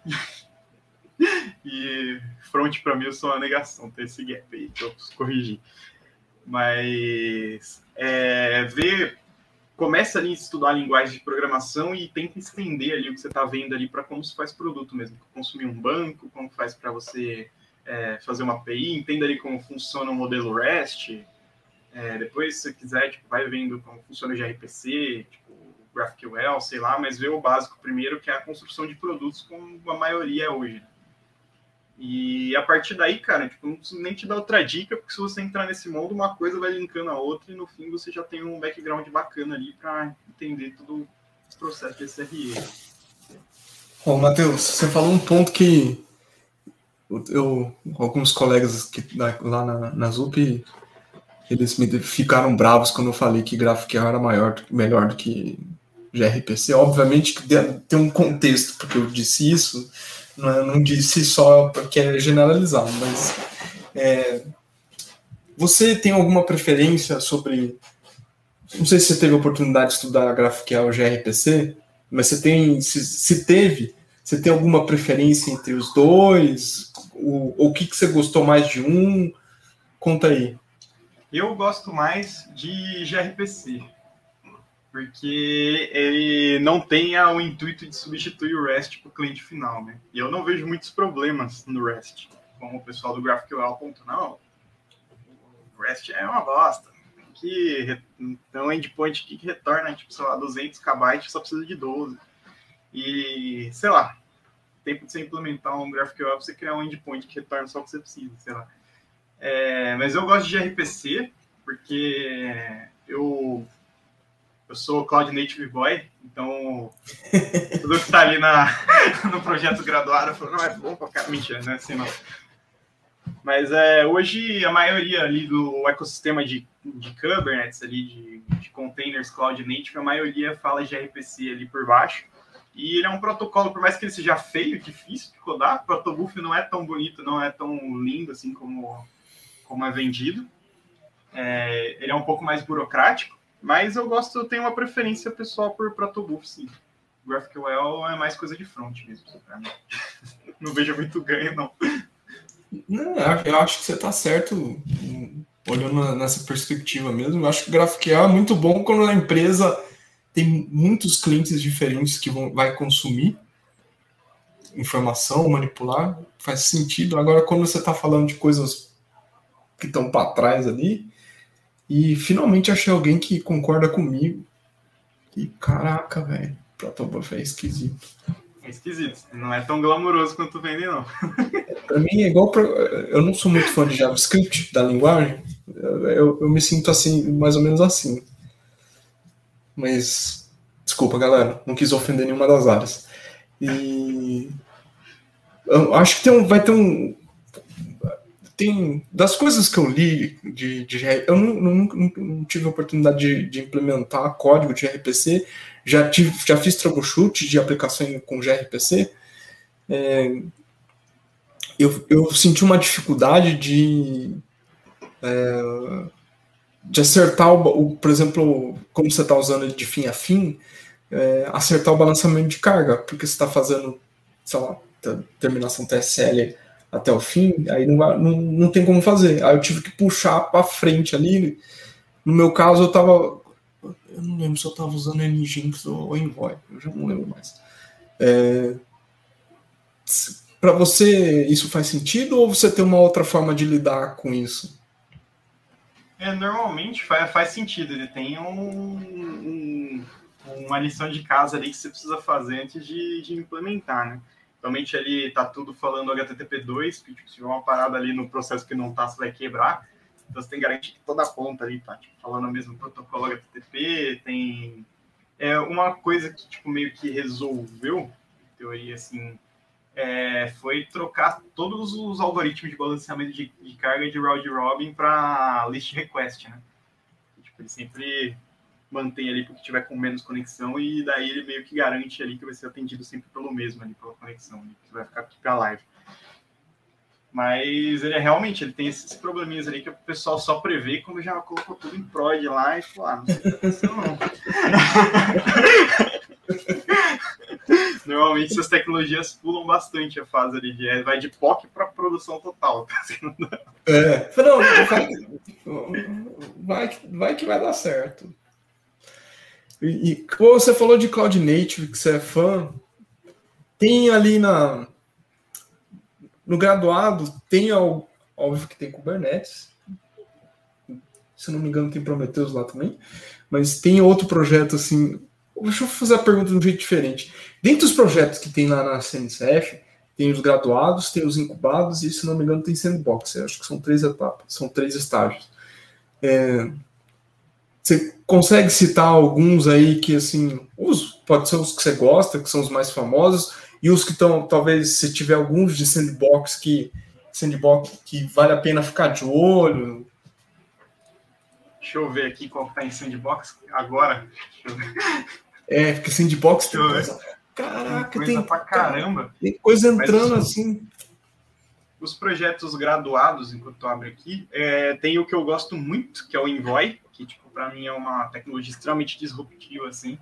E front para mim eu sou uma negação, tem esse gap aí que eu preciso corrigir. Mas é, ver começa ali a estudar a linguagem de programação e tenta estender ali o que você está vendo ali para como se faz produto mesmo. Consumir um banco, como faz para você é, fazer uma API, entenda ali como funciona o modelo REST. É, depois, se quiser, tipo, vai vendo como funciona o gRPC, tipo, GraphQL, sei lá, mas vê o básico primeiro, que é a construção de produtos, como a maioria é hoje. E a partir daí, cara, tipo, não preciso nem te dar outra dica, porque se você entrar nesse mundo, uma coisa vai linkando a outra e no fim você já tem um background bacana ali para entender todo o processo de SRE. Matheus, você falou um ponto que eu, alguns colegas que, lá na, na ZUP, eles me ficaram bravos quando eu falei que GraphQL era maior, melhor do que gRPC. Obviamente que tem um contexto porque eu disse isso, não, é, não disse só porque é generalizado, mas é, você tem alguma preferência sobre. Não sei se você teve a oportunidade de estudar GraphQL gRPC, mas você tem. Se, se teve, Você tem alguma preferência entre os dois? O, o que, que você gostou mais de um? Conta aí. Eu gosto mais de gRPC, porque ele não tem o intuito de substituir o REST para o cliente final, né? E eu não vejo muitos problemas no REST, como o pessoal do GraphQL aponta, não. O REST é uma bosta. Que tem um endpoint que retorna, tipo, sei lá, 200 KB, só precisa de 12. E, sei lá, tempo de você implementar um GraphQL, você criar um endpoint que retorna só o que você precisa, sei lá. É, mas eu gosto de gRPC porque eu, eu sou Cloud Native Boy, então tudo que está ali na, no projeto graduado, eu falo, não, é bom pra cá. Mentira, né? Assim, não. Mas é, hoje a maioria ali do ecossistema de, de Kubernetes, ali, de, de containers Cloud Native, a maioria fala de gRPC ali por baixo. E ele é um protocolo, por mais que ele seja feio, difícil de rodar, o protobuf não é tão bonito, não é tão lindo assim como como é vendido. É, ele é um pouco mais burocrático, mas eu gosto, eu tenho uma preferência pessoal por Protobuf, sim. GraphQL é mais coisa de front mesmo, Não vejo muito ganho, não. Não, eu acho que você está certo olhando nessa perspectiva mesmo. Eu acho que o GraphQL é muito bom quando a empresa tem muitos clientes diferentes que vão, vai consumir informação, manipular, faz sentido. Agora, quando você está falando de coisas que estão para trás ali. E finalmente achei alguém que concorda comigo. E caraca, velho, Protobuf é esquisito. É esquisito. Não é tão glamouroso quanto vende, não. para mim é igual. Pra... Eu não sou muito fã de JavaScript, da linguagem. Eu, eu me sinto assim, mais ou menos assim. Mas, desculpa, galera, não quis ofender nenhuma das áreas. E eu acho que tem um, vai ter um, tem das coisas que eu li de, de eu não, não, não tive oportunidade de, de, implementar código de RPC, já tive, já fiz troubleshoot de aplicação com gRPC. É, eu, eu senti uma dificuldade de é, de acertar o, por exemplo, como você está usando ele de fim a fim, é, acertar o balanceamento de carga, porque você está fazendo, sei lá, terminação TSL até o fim, aí não, não, não tem como fazer. Aí eu tive que puxar para frente ali. No meu caso, eu tava. Eu não lembro se eu tava usando Nginx ou Envoy, eu já não lembro mais. É, para você, isso faz sentido ou você tem uma outra forma de lidar com isso? É, normalmente faz, faz sentido. Ele tem um, um, uma lição de casa ali que você precisa fazer antes de, de implementar, né? Realmente ali tá tudo falando HTTP2, que tipo, se tiver uma parada ali no processo que não tá, você vai quebrar. Então você tem que garantir que toda a ponta ali tá tipo, falando o mesmo protocolo HTTP, tem é uma coisa que tipo meio que resolveu, em teoria assim, é, foi trocar todos os algoritmos de balanceamento de, de carga de round robin para list request, né? Tipo, ele sempre mantém ali porque tiver com menos conexão e daí ele meio que garante ali que vai ser atendido sempre pelo mesmo ali, pela conexão, ali, que vai ficar aqui para live. Mas ele é realmente, ele tem esses probleminhas ali que o pessoal só prevê quando já colocou tudo em prod lá e falou, ah, não sei o que não. Normalmente essas tecnologias pulam bastante a fase ali, de, vai de POC para produção total. É, não, vai, vai que vai dar certo. E, e você falou de Cloud Native, que você é fã. Tem ali na no graduado, tem óbvio que tem Kubernetes. Se não me engano, tem Prometheus lá também. Mas tem outro projeto assim. Deixa eu fazer a pergunta de um jeito diferente. Dentre os projetos que tem lá na CNCF, tem os graduados, tem os incubados e, se não me engano, tem sandbox. Eu acho que são três etapas, são três estágios. É, você consegue citar alguns aí que, assim, os, pode ser os que você gosta, que são os mais famosos, e os que estão, talvez, se tiver alguns de sandbox que, sandbox que vale a pena ficar de olho. Deixa eu ver aqui qual está em sandbox agora. É, porque sandbox tem coisa. Caraca, tem coisa pra caramba. Tem coisa entrando Mas, assim. Os projetos graduados, enquanto eu abro aqui, é, tem o que eu gosto muito, que é o Envoy, que para mim é uma tecnologia extremamente disruptiva assim.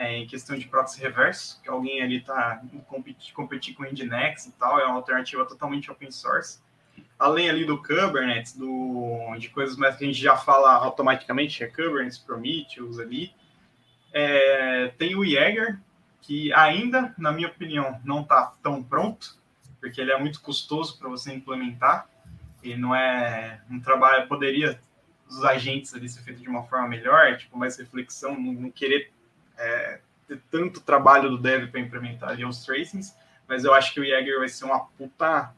é, em questão de proxy reverso, que alguém ali está competir, competir com o Nginx e tal, é uma alternativa totalmente open source. Além ali do Kubernetes, do, de coisas mais que a gente já fala automaticamente, é Kubernetes, Prometheus ali. É, tem o Jaeger, que ainda, na minha opinião, não está tão pronto, porque ele é muito custoso para você implementar. E não é um trabalho, poderia os agentes ali ser feito de uma forma melhor, tipo, mais reflexão, não, não querer é, ter tanto trabalho do dev para implementar ali os tracings, mas eu acho que o Jaeger vai ser uma puta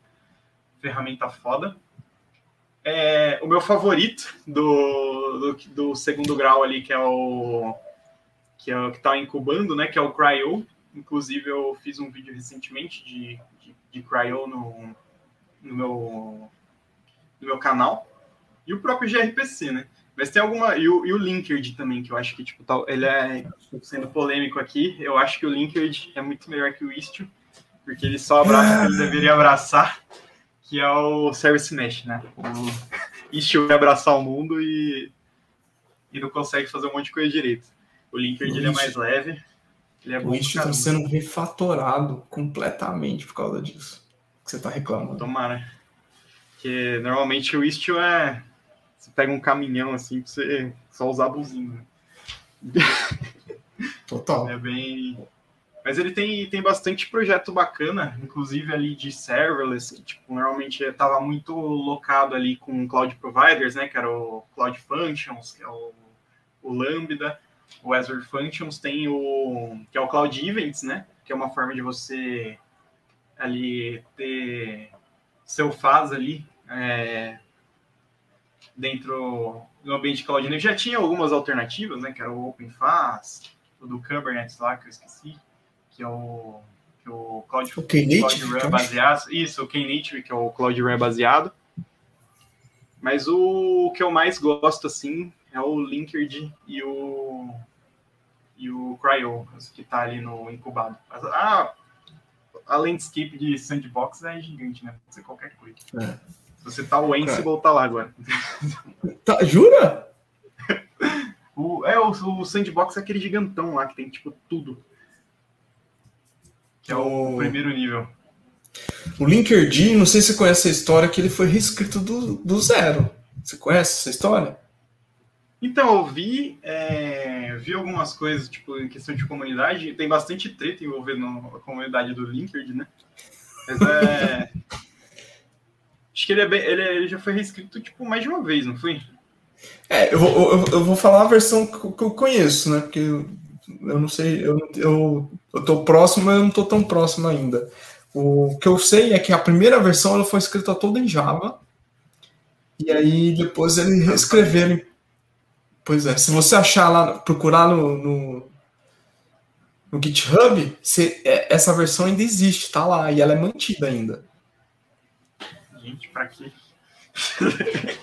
ferramenta foda. É, o meu favorito do, do, do, segundo grau ali, que é o que é o que está incubando, né? Que é o Cryo. Inclusive, eu fiz um vídeo recentemente de, de, de Cryo no, no, meu, no meu canal. E o próprio gRPC, né? Mas tem alguma. E o, e o Linkerd também, que eu acho que, tipo, tal, ele é. Sendo polêmico aqui, eu acho que o Linkerd é muito melhor que o Istio, porque ele só abraça o que ele deveria abraçar, que é o Service Mesh, né? O Istio vai abraçar o mundo e, e não consegue fazer um monte de coisa direito. O Linkerd ele é mais leve. Ele é o Istio está sendo refatorado completamente por causa disso. Que você está reclamando. Tomara. Porque normalmente o Istio é você pega um caminhão assim pra você só usar a buzina. Total. É bem. Mas ele tem, tem bastante projeto bacana, inclusive ali de serverless, que tipo, normalmente estava muito locado ali com cloud providers, né? Que era o Cloud Functions, que é o, o Lambda, o Azure Functions, tem o que é o Cloud Events, né? Que é uma forma de você ali ter seu faz ali é, dentro do ambiente cloud native já tinha algumas alternativas, né? Que era o OpenFaaS, o do Kubernetes lá, que eu esqueci, que é o, que é o Cloud, o Cloud Run baseado. Isso, o Knative, que é o Cloud Run baseado. Mas o que eu mais gosto, assim, é o Linkerd e o e o Cryo, que está ali no incubado. Ah, a landscape de sandbox é gigante, né? Pode ser qualquer coisa. É. Se você tá o Ansible, tá lá agora. Tá, jura? o, é, o, o Sandbox é aquele gigantão lá que tem, tipo, tudo. Que é o, o primeiro nível. O Linkerd, não sei se você conhece a história, que ele foi reescrito do, do zero. Você conhece essa história? Então, eu vi, é, vi algumas coisas, tipo, em questão de comunidade. Tem bastante treta envolvendo a comunidade do Linkerd, né? Mas é. Acho que ele, é bem, ele, ele, já foi reescrito tipo mais de uma vez, não foi? É, eu vou, eu, eu vou falar a versão que eu conheço, né? Porque eu, eu não sei, eu, eu, eu tô próximo, mas eu não tô tão próximo ainda. O que eu sei é que a primeira versão ela foi escrita toda em Java. E aí depois eles reescreveram. Pois é, se você achar lá, procurar no, no, no GitHub, você, é, essa versão ainda existe, tá lá, e ela é mantida ainda gente, pra quê?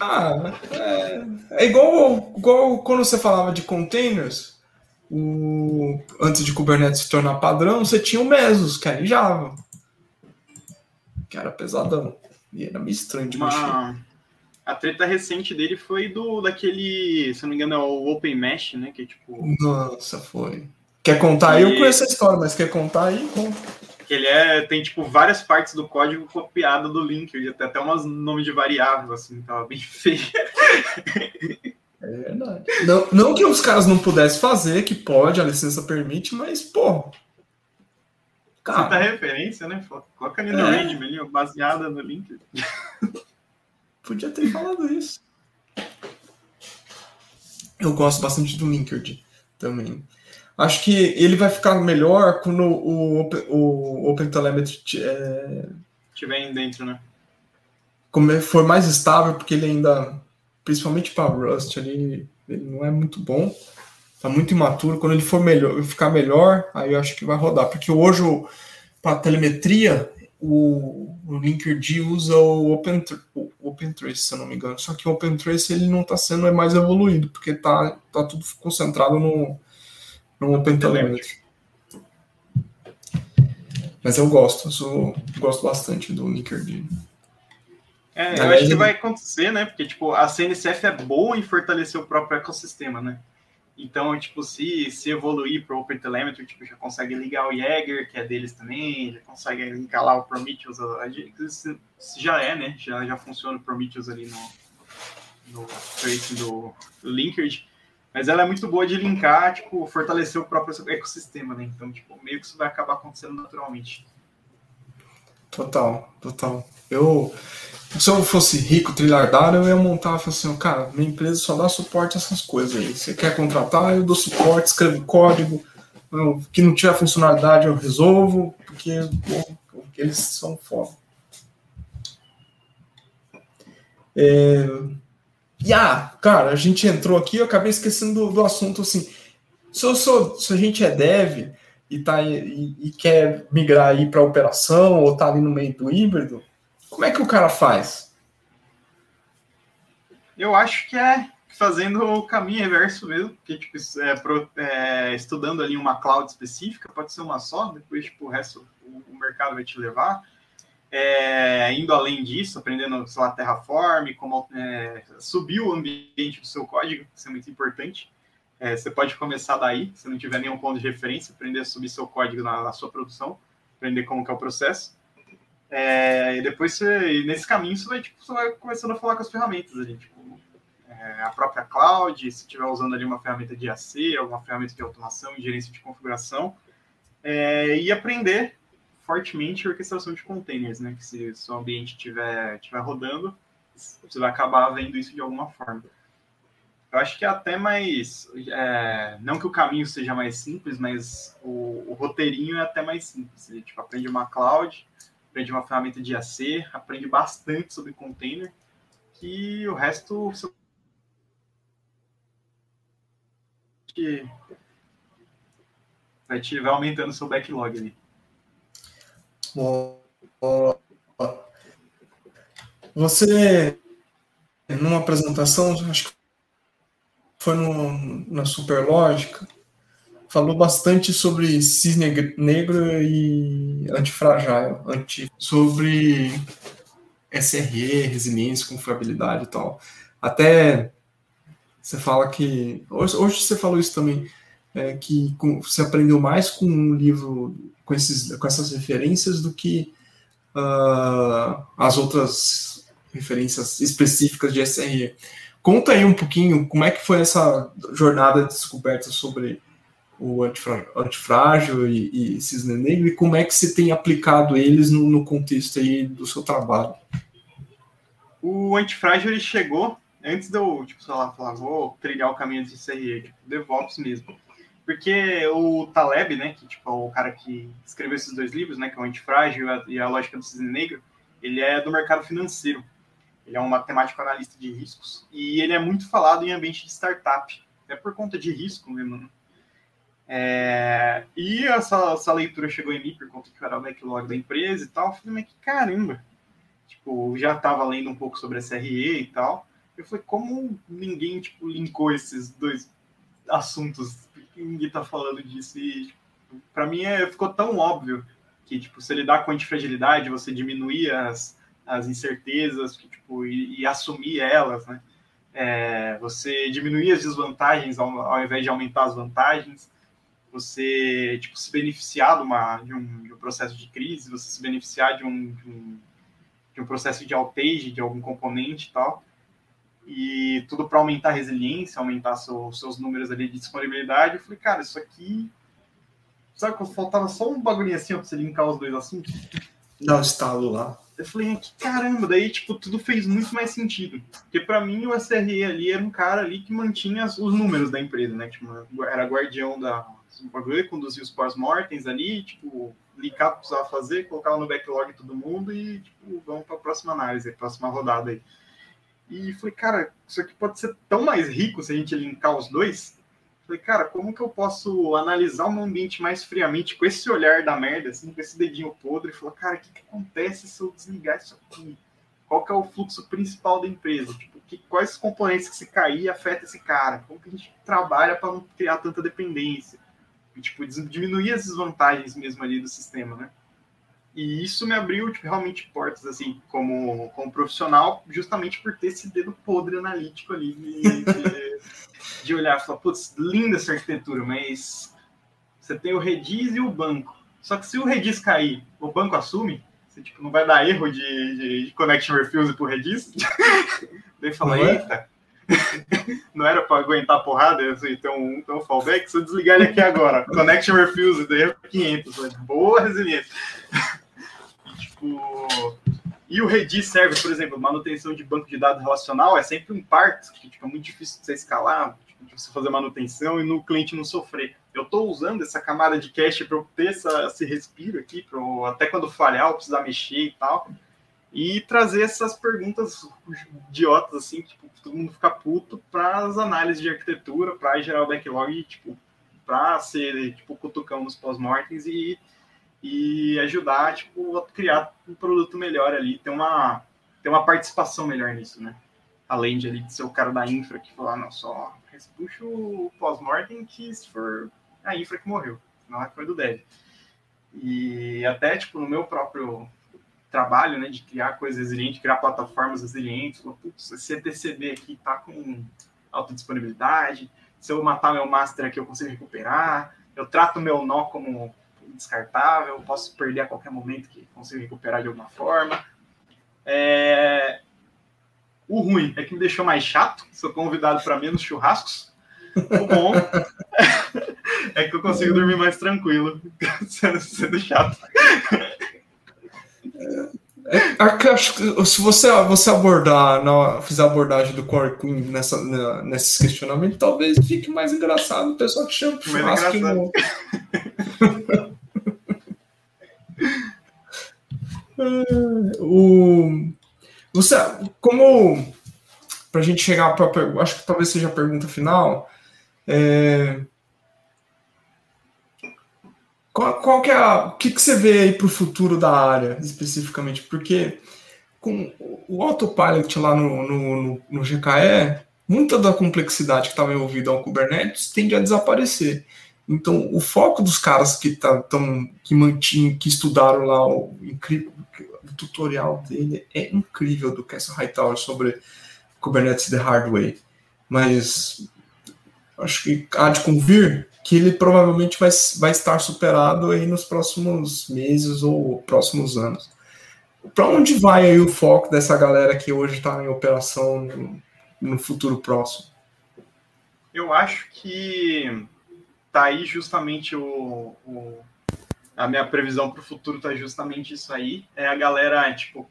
ah, é, é, igual, igual quando você falava de containers, o, antes de Kubernetes se tornar padrão, você tinha o Mesos, que era em Java. Que era pesadão. E era meio estranho de Uma... mexer. A treta recente dele foi do daquele, se não me engano, é o Open Mesh, né? Que é tipo. Nossa, foi. Quer contar aí? Eu conheço a história, mas quer contar aí? Conta que ele é tem tipo várias partes do código copiado do link, até até umas nomes de variáveis assim, tava bem feio. É verdade. Não, não que os caras não pudessem fazer, que pode, a licença permite, mas pô. Cara, Cita referência, né? Coloca ali no é. ali, baseada no link. Podia ter falado isso. Eu gosto bastante do Linkerd também. Acho que ele vai ficar melhor quando o, o, o OpenTelemetry é, estiver dentro, né? Como é, for mais estável, porque ele ainda, principalmente para Rust, ele, ele não é muito bom, tá muito imaturo. Quando ele for melhor, ficar melhor, aí eu acho que vai rodar, porque hoje para telemetria o, o Linkerd usa o, Open, o OpenTrace, se eu não me engano. Só que o OpenTrace ele não está sendo mais evoluído, porque tá, tá tudo concentrado no no OpenTelemetry. Mas eu gosto, eu sou, gosto bastante do Linkerd. É, eu acho que vai acontecer, né? Porque tipo, a CNCF é boa em fortalecer o próprio ecossistema, né? Então, tipo, se, se evoluir para o OpenTelemetry, tipo, já consegue ligar o Jäger, que é deles também, já consegue linkar lá o Prometheus, isso já é, né? Já, já funciona o Prometheus ali no, no tracing do Linkerd. Mas ela é muito boa de linkar, tipo, fortalecer o próprio ecossistema, né? Então, tipo, meio que isso vai acabar acontecendo naturalmente. Total, total. Eu, se eu fosse rico, trilhardário, eu ia montar e assim, cara, minha empresa só dá suporte a essas coisas aí. Você quer contratar, eu dou suporte, escrevo código, que não tiver funcionalidade eu resolvo, porque bom, eles são foda. É... E ah, cara, a gente entrou aqui, eu acabei esquecendo do, do assunto assim. Se, eu sou, se a gente é dev e, tá, e, e quer migrar aí para operação ou tá ali no meio do híbrido, como é que o cara faz? Eu acho que é fazendo o caminho reverso mesmo, porque tipo, é, pro, é, estudando ali uma cloud específica, pode ser uma só, depois tipo, o resto o, o mercado vai te levar. É, indo além disso, aprendendo, sei lá, Terraform, como é, subir o ambiente do seu código, isso é muito importante. É, você pode começar daí, se não tiver nenhum ponto de referência, aprender a subir seu código na, na sua produção, aprender como que é o processo. É, e depois, você, nesse caminho, você vai, tipo, você vai começando a falar com as ferramentas ali, tipo, é, a própria cloud, se estiver usando ali uma ferramenta de AC, alguma ferramenta de automação e gerência de configuração, é, e aprender fortemente orquestração de containers, né? Que se o seu ambiente estiver tiver rodando, você vai acabar vendo isso de alguma forma. Eu acho que é até mais. É, não que o caminho seja mais simples, mas o, o, roteirinho é até mais simples. Você tipo, aprende uma cloud, aprende uma ferramenta de AC, aprende bastante sobre container, que o resto que vai te vai aumentando seu backlog ali. Você, numa apresentação, acho que foi no, na Superlógica, falou bastante sobre cisne negro e antifragile, anti, sobre SRE, resiliência, confiabilidade e tal. Até você fala que. Hoje, hoje você falou isso também, é, que com, você aprendeu mais com um livro com, esses, com essas referências do que uh, as outras referências específicas de SRE. Conta aí um pouquinho como é que foi essa jornada de descoberta sobre o antifrágil e, e cisne negro e como é que você tem aplicado eles no, no contexto aí do seu trabalho. O antifrágil ele chegou antes de eu, tipo, sei lá, falar, vou trilhar o caminho de CRE, tipo, DevOps mesmo. Porque o Taleb, né, que tipo, é o cara que escreveu esses dois livros, né, que é o Antifrágil e a Lógica do Cisne Negro, ele é do mercado financeiro. Ele é um matemático analista de riscos e ele é muito falado em ambiente de startup, é por conta de risco. Né? É, e essa, essa, leitura chegou em mim por conta que eu era o backlog da empresa e tal. Eu falei, mas que caramba! Tipo, já estava lendo um pouco sobre SRE e tal. Eu falei, como ninguém tipo, linkou esses dois assuntos? Ninguém está falando disso. E tipo, para mim é, ficou tão óbvio que tipo, se lidar com antifragilidade, você diminuir as, as incertezas que, tipo, e, e assumir elas, né? É, você diminuir as desvantagens ao, ao, invés de aumentar as vantagens, você tipo, se beneficiar de, uma, de, um, de um processo de crise, você se beneficiar de um, de um, de um processo de outage de algum componente e tal, e tudo para aumentar a resiliência, aumentar seu, seus números ali de disponibilidade. Eu falei, cara, isso aqui. Sabe que faltava só um bagulhinho assim para você linkar os dois assuntos? Dá um estalo lá. Eu falei, que caramba, daí, tipo, tudo fez muito mais sentido. Porque para mim o SRE ali era um cara ali que mantinha os números da empresa, né? Tipo, era guardião da bagulho, conduzia os pós-mortems ali, tipo, linkar o que precisava fazer, colocava no backlog todo mundo e, tipo, vamos para a próxima análise, próxima rodada aí. E falei, cara, isso aqui pode ser tão mais rico se a gente linkar os dois. Falei, cara, como que eu posso analisar um ambiente mais friamente com esse olhar da merda, assim, com esse dedinho podre, e falar, cara, o que, que, acontece se eu desligar isso aqui? Qual que é o fluxo principal da empresa? Tipo, que, quais componentes que se cair afeta esse cara? Como que a gente trabalha para não criar tanta dependência? E, tipo, diminuir as desvantagens mesmo ali do sistema, né? E isso me abriu tipo, realmente portas, assim, como, como profissional, justamente por ter esse dedo podre analítico ali, de, de, de olhar e falar, putz, linda essa arquitetura, mas você tem o Redis e o banco. Só que se o Redis cair, o banco assume, você tipo, não vai dar erro de, de, de connection refuse pro Redis. Daí fala, é? eita, não era para aguentar a porrada, então, então fallback, se eu desligar ele aqui agora, connection refuse, daí é 500, boa resiliência. E o Redis serve, por exemplo, manutenção de banco de dados relacional é sempre um parto, que tipo, é muito difícil de você escalar, de você fazer manutenção e no cliente não sofrer. Eu estou usando essa camada de cache para ter essa, esse respiro aqui, pra, até quando falhar, eu precisar mexer e tal. E trazer essas perguntas idiotas, assim, tipo, todo mundo ficar puto para as análises de arquitetura, para gerar o backlog, tipo, para ser, tipo, cutucão nos pós-mortems e e ajudar tipo, a criar um produto melhor ali, ter uma, ter uma participação melhor nisso, né? Além de, ali, de ser o cara da infra que falar, não, só puxa o pós-mortem que se for a infra que morreu, não é coisa do dev. E até, tipo, no meu próprio trabalho, né, de criar coisas resilientes, criar plataformas resilientes, putz, esse CTCD aqui tá com alta disponibilidade, se eu matar meu master aqui eu consigo recuperar, eu trato meu nó como descartável, posso perder a qualquer momento que consigo recuperar de alguma forma. É... O ruim é que me deixou mais chato, sou convidado para menos churrascos. O bom é que eu consigo dormir mais tranquilo, sendo, sendo chato. É, acho que se você, você abordar, na, fizer a abordagem do Core Queen nessa, na, nesses questionamentos, talvez fique mais engraçado o pessoal que chama churrasco. O, você, como para a gente chegar para acho que talvez seja a pergunta final. É, qual, qual que é a, o que, que você vê aí para o futuro da área especificamente? Porque com o autopilot lá no, no, no, no GKE, muita da complexidade que estava envolvida ao Kubernetes tende a desaparecer. Então, o foco dos caras que tá, tão, que mantinham, que estudaram lá o incrível o tutorial dele é incrível do Castle Hightower sobre Kubernetes the Hard Way. Mas acho que há de convir que ele provavelmente vai, vai estar superado aí nos próximos meses ou próximos anos. Para onde vai aí o foco dessa galera que hoje está em operação no, no futuro próximo? Eu acho que tá aí justamente o, o a minha previsão para o futuro tá justamente isso aí. É a galera, tipo,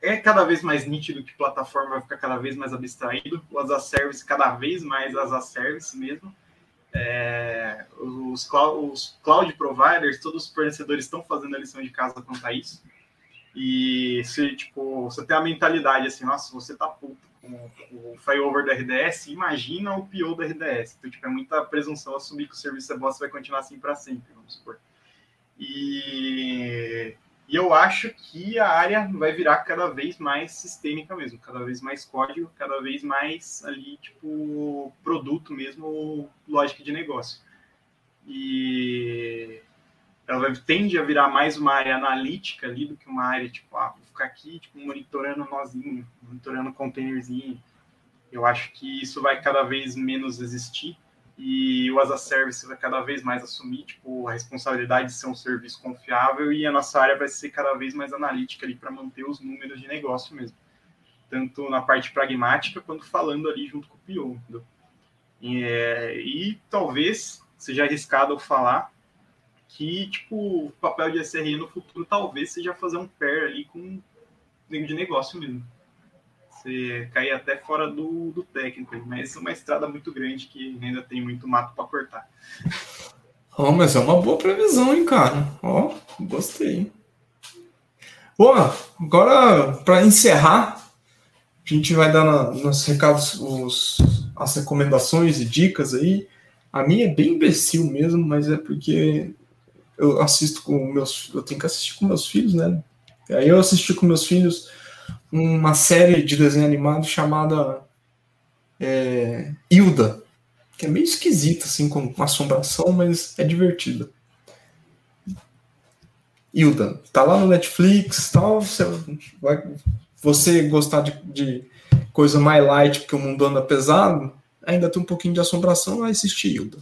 é cada vez mais nítido que plataforma vai ficar cada vez mais abstraído, o as a service cada vez mais as a service mesmo. É, os, cloud, os cloud providers, todos os fornecedores estão fazendo a lição de casa quanto a isso. E se, tipo, você tem a mentalidade assim, nossa, você tá puto o failover da RDS, imagina o PO da RDS. Então, tipo, é muita presunção assumir que o serviço é bom, vai continuar assim para sempre, vamos supor. E, e eu acho que a área vai virar cada vez mais sistêmica mesmo, cada vez mais código, cada vez mais ali, tipo, produto mesmo, lógica de negócio. E ela tende a virar mais uma área analítica ali do que uma área, tipo, ah, ficar aqui, tipo, monitorando nozinho, monitorando containerzinho. Eu acho que isso vai cada vez menos existir e o as a service vai cada vez mais assumir, tipo, a responsabilidade de ser um serviço confiável e a nossa área vai ser cada vez mais analítica ali para manter os números de negócio mesmo. Tanto na parte pragmática quanto falando ali junto com o PO. E, é, e talvez seja arriscado falar, que, tipo, o papel de SRE no futuro talvez seja fazer um pair ali com de negócio mesmo. Você cair até fora do, do técnico, mas é uma estrada muito grande que ainda tem muito mato para cortar. Oh, mas é uma boa previsão, hein, cara? Ó, oh, gostei. Bom, agora para encerrar, a gente vai dar nos recados os, as recomendações e dicas aí. A minha é bem imbecil mesmo, mas é porque eu assisto com meus. Eu tenho que assistir com meus filhos, né? Aí eu assisti com meus filhos uma série de desenho animado chamada é, Hilda, que é meio esquisita, assim, com assombração, mas é divertida. Hilda. Tá lá no Netflix tal. Você vai você gostar de, de coisa mais light, porque o mundo anda pesado, ainda tem um pouquinho de assombração, vai assistir Hilda.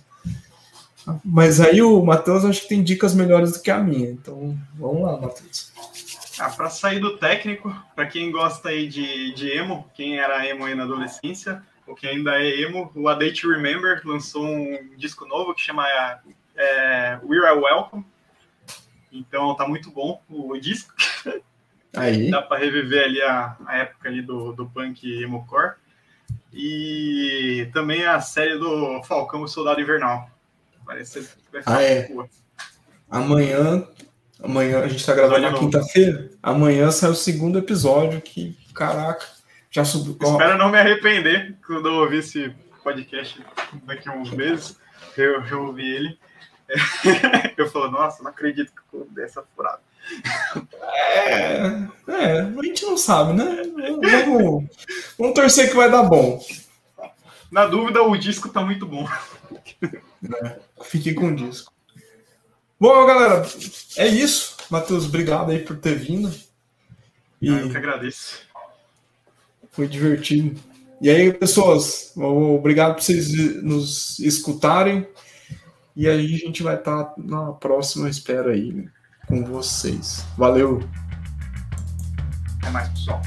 Mas aí o Matheus acho que tem dicas melhores do que a minha. Então, vamos lá, Matheus. Ah, para sair do técnico, para quem gosta aí de, de emo, quem era emo aí na adolescência, ou quem ainda é emo, o A Day to Remember lançou um disco novo que chama é, We Are Welcome. Então tá muito bom o disco. Aí. Dá para reviver ali a, a, época ali do, do punk emo core. E também a série do Falcão, o Soldado Invernal. Parece que vai ficar ah, é. Amanhã, amanhã a gente está gravando na quinta-feira. Amanhã sai o segundo episódio que, caraca, já subiu. Espero não me arrepender quando eu ouvir esse podcast daqui a uns meses. Eu, eu ouvi ele. Eu falo, nossa, não acredito que eu dei essa furada. É, é, a gente não sabe, né? Vamos, vamos torcer que vai dar bom. Na dúvida, o disco tá muito bom. É, fiquei com o disco. Bom, galera, é isso. Matheus, obrigado aí por ter vindo. E eu que agradeço. Foi divertido. E aí, pessoas, obrigado por vocês nos escutarem. E aí a gente vai estar tá na próxima espera aí né, com vocês. Valeu! Até mais, pessoal.